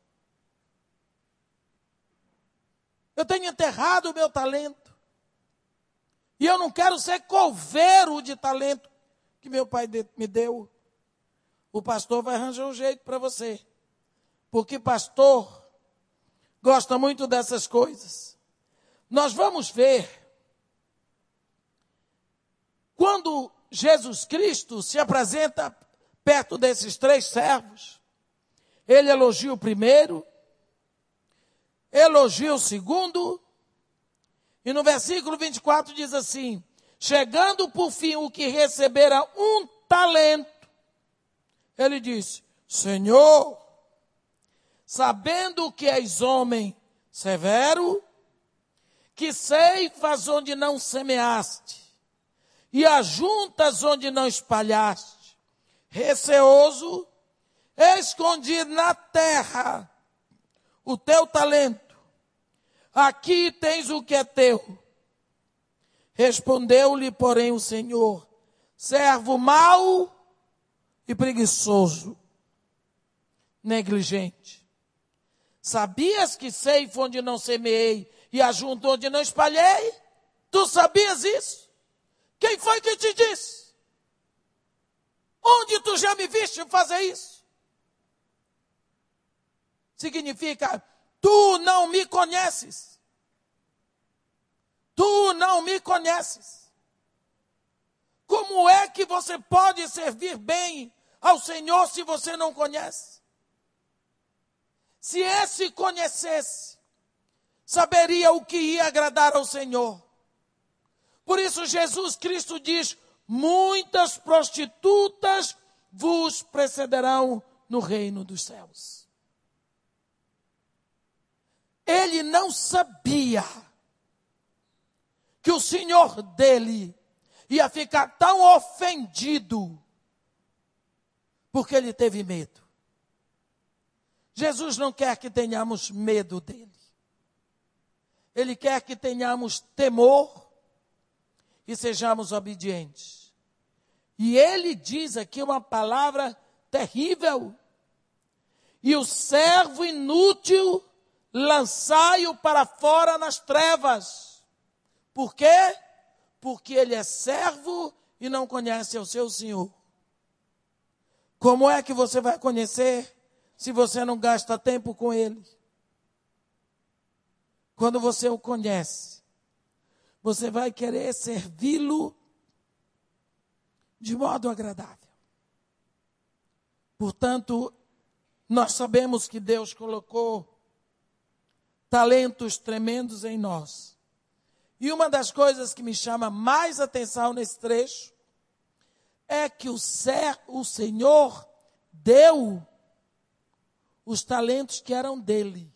A: Eu tenho enterrado o meu talento. E eu não quero ser coveiro de talento que meu pai me deu. O pastor vai arranjar um jeito para você. Porque pastor gosta muito dessas coisas. Nós vamos ver quando Jesus Cristo se apresenta perto desses três servos. Ele elogia o primeiro, elogia o segundo, e no versículo 24 diz assim: Chegando por fim o que recebera um talento, ele disse: Senhor, sabendo que és homem severo, que ceifas onde não semeaste, e ajuntas onde não espalhaste, receoso, escondi na terra o teu talento. Aqui tens o que é teu. Respondeu-lhe, porém, o Senhor: servo mau e preguiçoso, negligente. Sabias que sei onde não semeei e ajunto onde não espalhei? Tu sabias isso? Quem foi que te disse? Onde tu já me viste fazer isso? Significa, tu não me conheces. Tu não me conheces. Como é que você pode servir bem ao Senhor se você não conhece? Se esse conhecesse, saberia o que ia agradar ao Senhor. Por isso Jesus Cristo diz: muitas prostitutas vos precederão no reino dos céus. Ele não sabia que o senhor dele ia ficar tão ofendido porque ele teve medo. Jesus não quer que tenhamos medo dele. Ele quer que tenhamos temor e sejamos obedientes. E ele diz aqui uma palavra terrível. E o servo inútil lançai-o para fora nas trevas. Por quê? Porque ele é servo e não conhece o seu senhor. Como é que você vai conhecer se você não gasta tempo com ele? Quando você o conhece, você vai querer servi-lo de modo agradável. Portanto, nós sabemos que Deus colocou talentos tremendos em nós. E uma das coisas que me chama mais atenção nesse trecho é que o, ser, o Senhor deu os talentos que eram dele.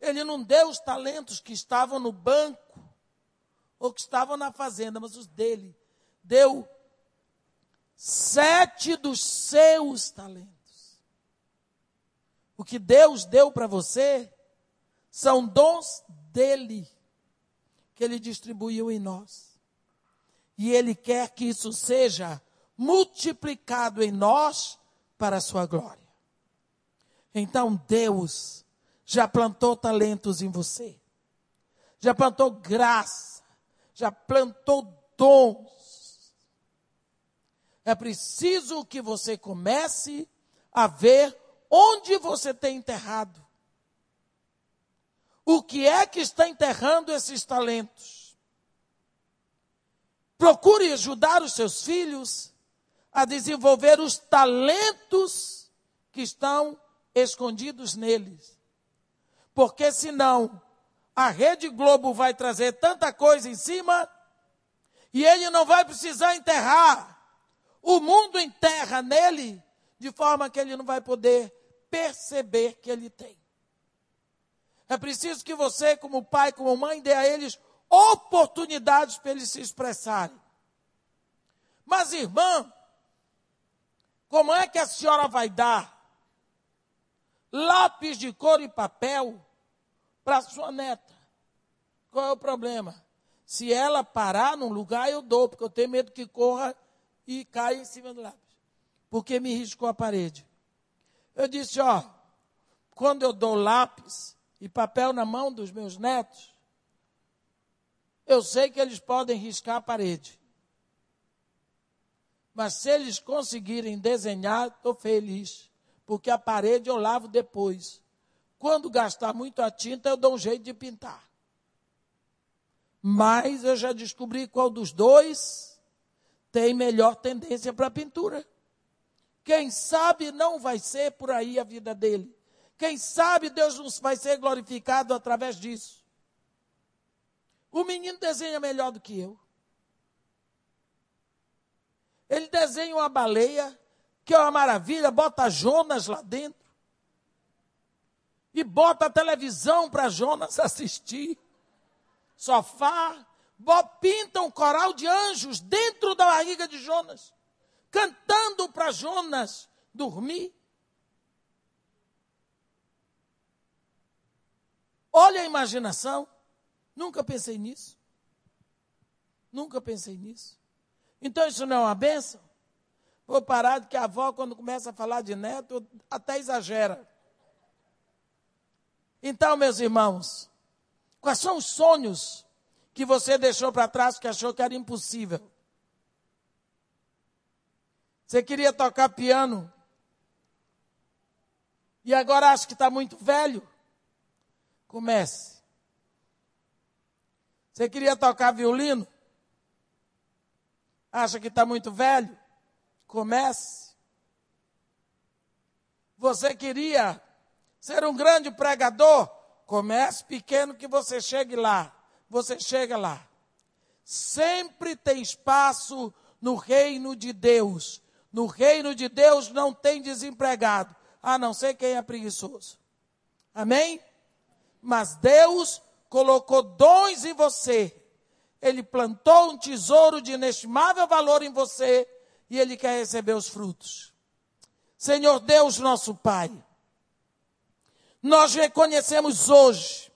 A: Ele não deu os talentos que estavam no banco ou que estavam na fazenda, mas os dele. Deu sete dos seus talentos. O que Deus deu para você são dons dele que ele distribuiu em nós. E ele quer que isso seja multiplicado em nós para a sua glória. Então Deus já plantou talentos em você. Já plantou graça, já plantou dons. É preciso que você comece a ver Onde você tem enterrado? O que é que está enterrando esses talentos? Procure ajudar os seus filhos a desenvolver os talentos que estão escondidos neles. Porque senão a Rede Globo vai trazer tanta coisa em cima e ele não vai precisar enterrar. O mundo enterra nele de forma que ele não vai poder perceber que ele tem. É preciso que você, como pai, como mãe, dê a eles oportunidades para eles se expressarem. Mas, irmã, como é que a senhora vai dar lápis de cor e papel para sua neta? Qual é o problema? Se ela parar num lugar, eu dou, porque eu tenho medo que corra e caia em cima do lápis. Porque me riscou a parede. Eu disse, ó, quando eu dou lápis e papel na mão dos meus netos, eu sei que eles podem riscar a parede. Mas se eles conseguirem desenhar, estou feliz. Porque a parede eu lavo depois. Quando gastar muito a tinta, eu dou um jeito de pintar. Mas eu já descobri qual dos dois tem melhor tendência para pintura. Quem sabe não vai ser por aí a vida dele. Quem sabe Deus não vai ser glorificado através disso. O menino desenha melhor do que eu. Ele desenha uma baleia, que é uma maravilha, bota Jonas lá dentro. E bota a televisão para Jonas assistir. Sofá. Pinta um coral de anjos dentro da barriga de Jonas cantando para Jonas dormir. Olha a imaginação. Nunca pensei nisso. Nunca pensei nisso. Então isso não é uma benção? Vou parar de que a avó, quando começa a falar de neto, até exagera. Então, meus irmãos, quais são os sonhos que você deixou para trás que achou que era impossível? Você queria tocar piano e agora acha que está muito velho? Comece. Você queria tocar violino? Acha que está muito velho? Comece. Você queria ser um grande pregador? Comece pequeno que você chegue lá. Você chega lá. Sempre tem espaço no reino de Deus no reino de Deus não tem desempregado, a não ser quem é preguiçoso. Amém? Mas Deus colocou dons em você. Ele plantou um tesouro de inestimável valor em você e ele quer receber os frutos. Senhor Deus, nosso Pai, nós reconhecemos hoje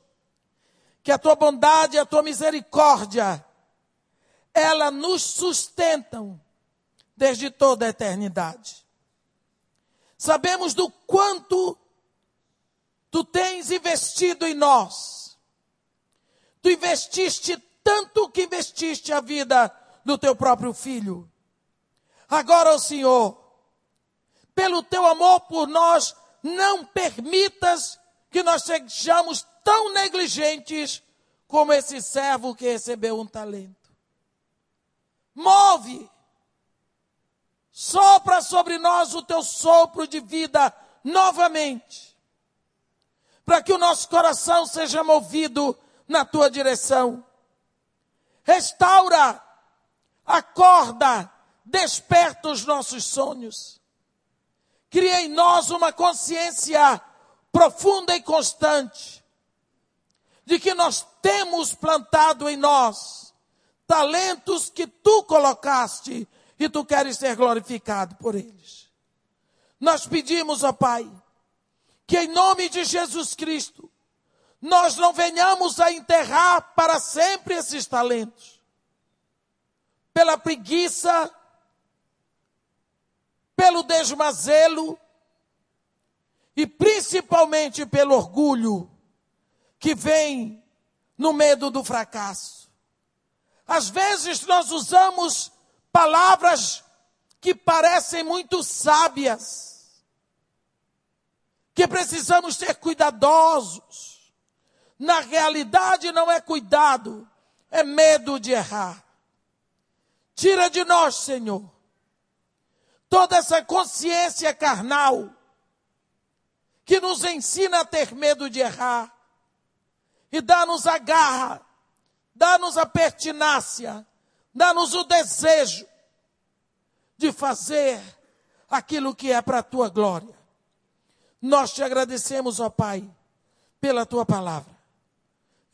A: que a tua bondade e a tua misericórdia, ela nos sustentam desde toda a eternidade. Sabemos do quanto tu tens investido em nós. Tu investiste tanto que investiste a vida do teu próprio filho. Agora, ó Senhor, pelo teu amor por nós, não permitas que nós sejamos tão negligentes como esse servo que recebeu um talento. Move Sopra sobre nós o teu sopro de vida novamente, para que o nosso coração seja movido na tua direção. Restaura, acorda, desperta os nossos sonhos. Cria em nós uma consciência profunda e constante de que nós temos plantado em nós talentos que tu colocaste e tu queres ser glorificado por eles. Nós pedimos, ó Pai, que em nome de Jesus Cristo, nós não venhamos a enterrar para sempre esses talentos. Pela preguiça, pelo desmazelo e principalmente pelo orgulho que vem no medo do fracasso. Às vezes nós usamos palavras que parecem muito sábias, que precisamos ser cuidadosos. Na realidade, não é cuidado, é medo de errar. Tira de nós, Senhor, toda essa consciência carnal que nos ensina a ter medo de errar e dá-nos a garra, dá-nos a pertinácia, dá-nos o desejo de fazer aquilo que é para a tua glória. Nós te agradecemos, ó Pai, pela tua palavra.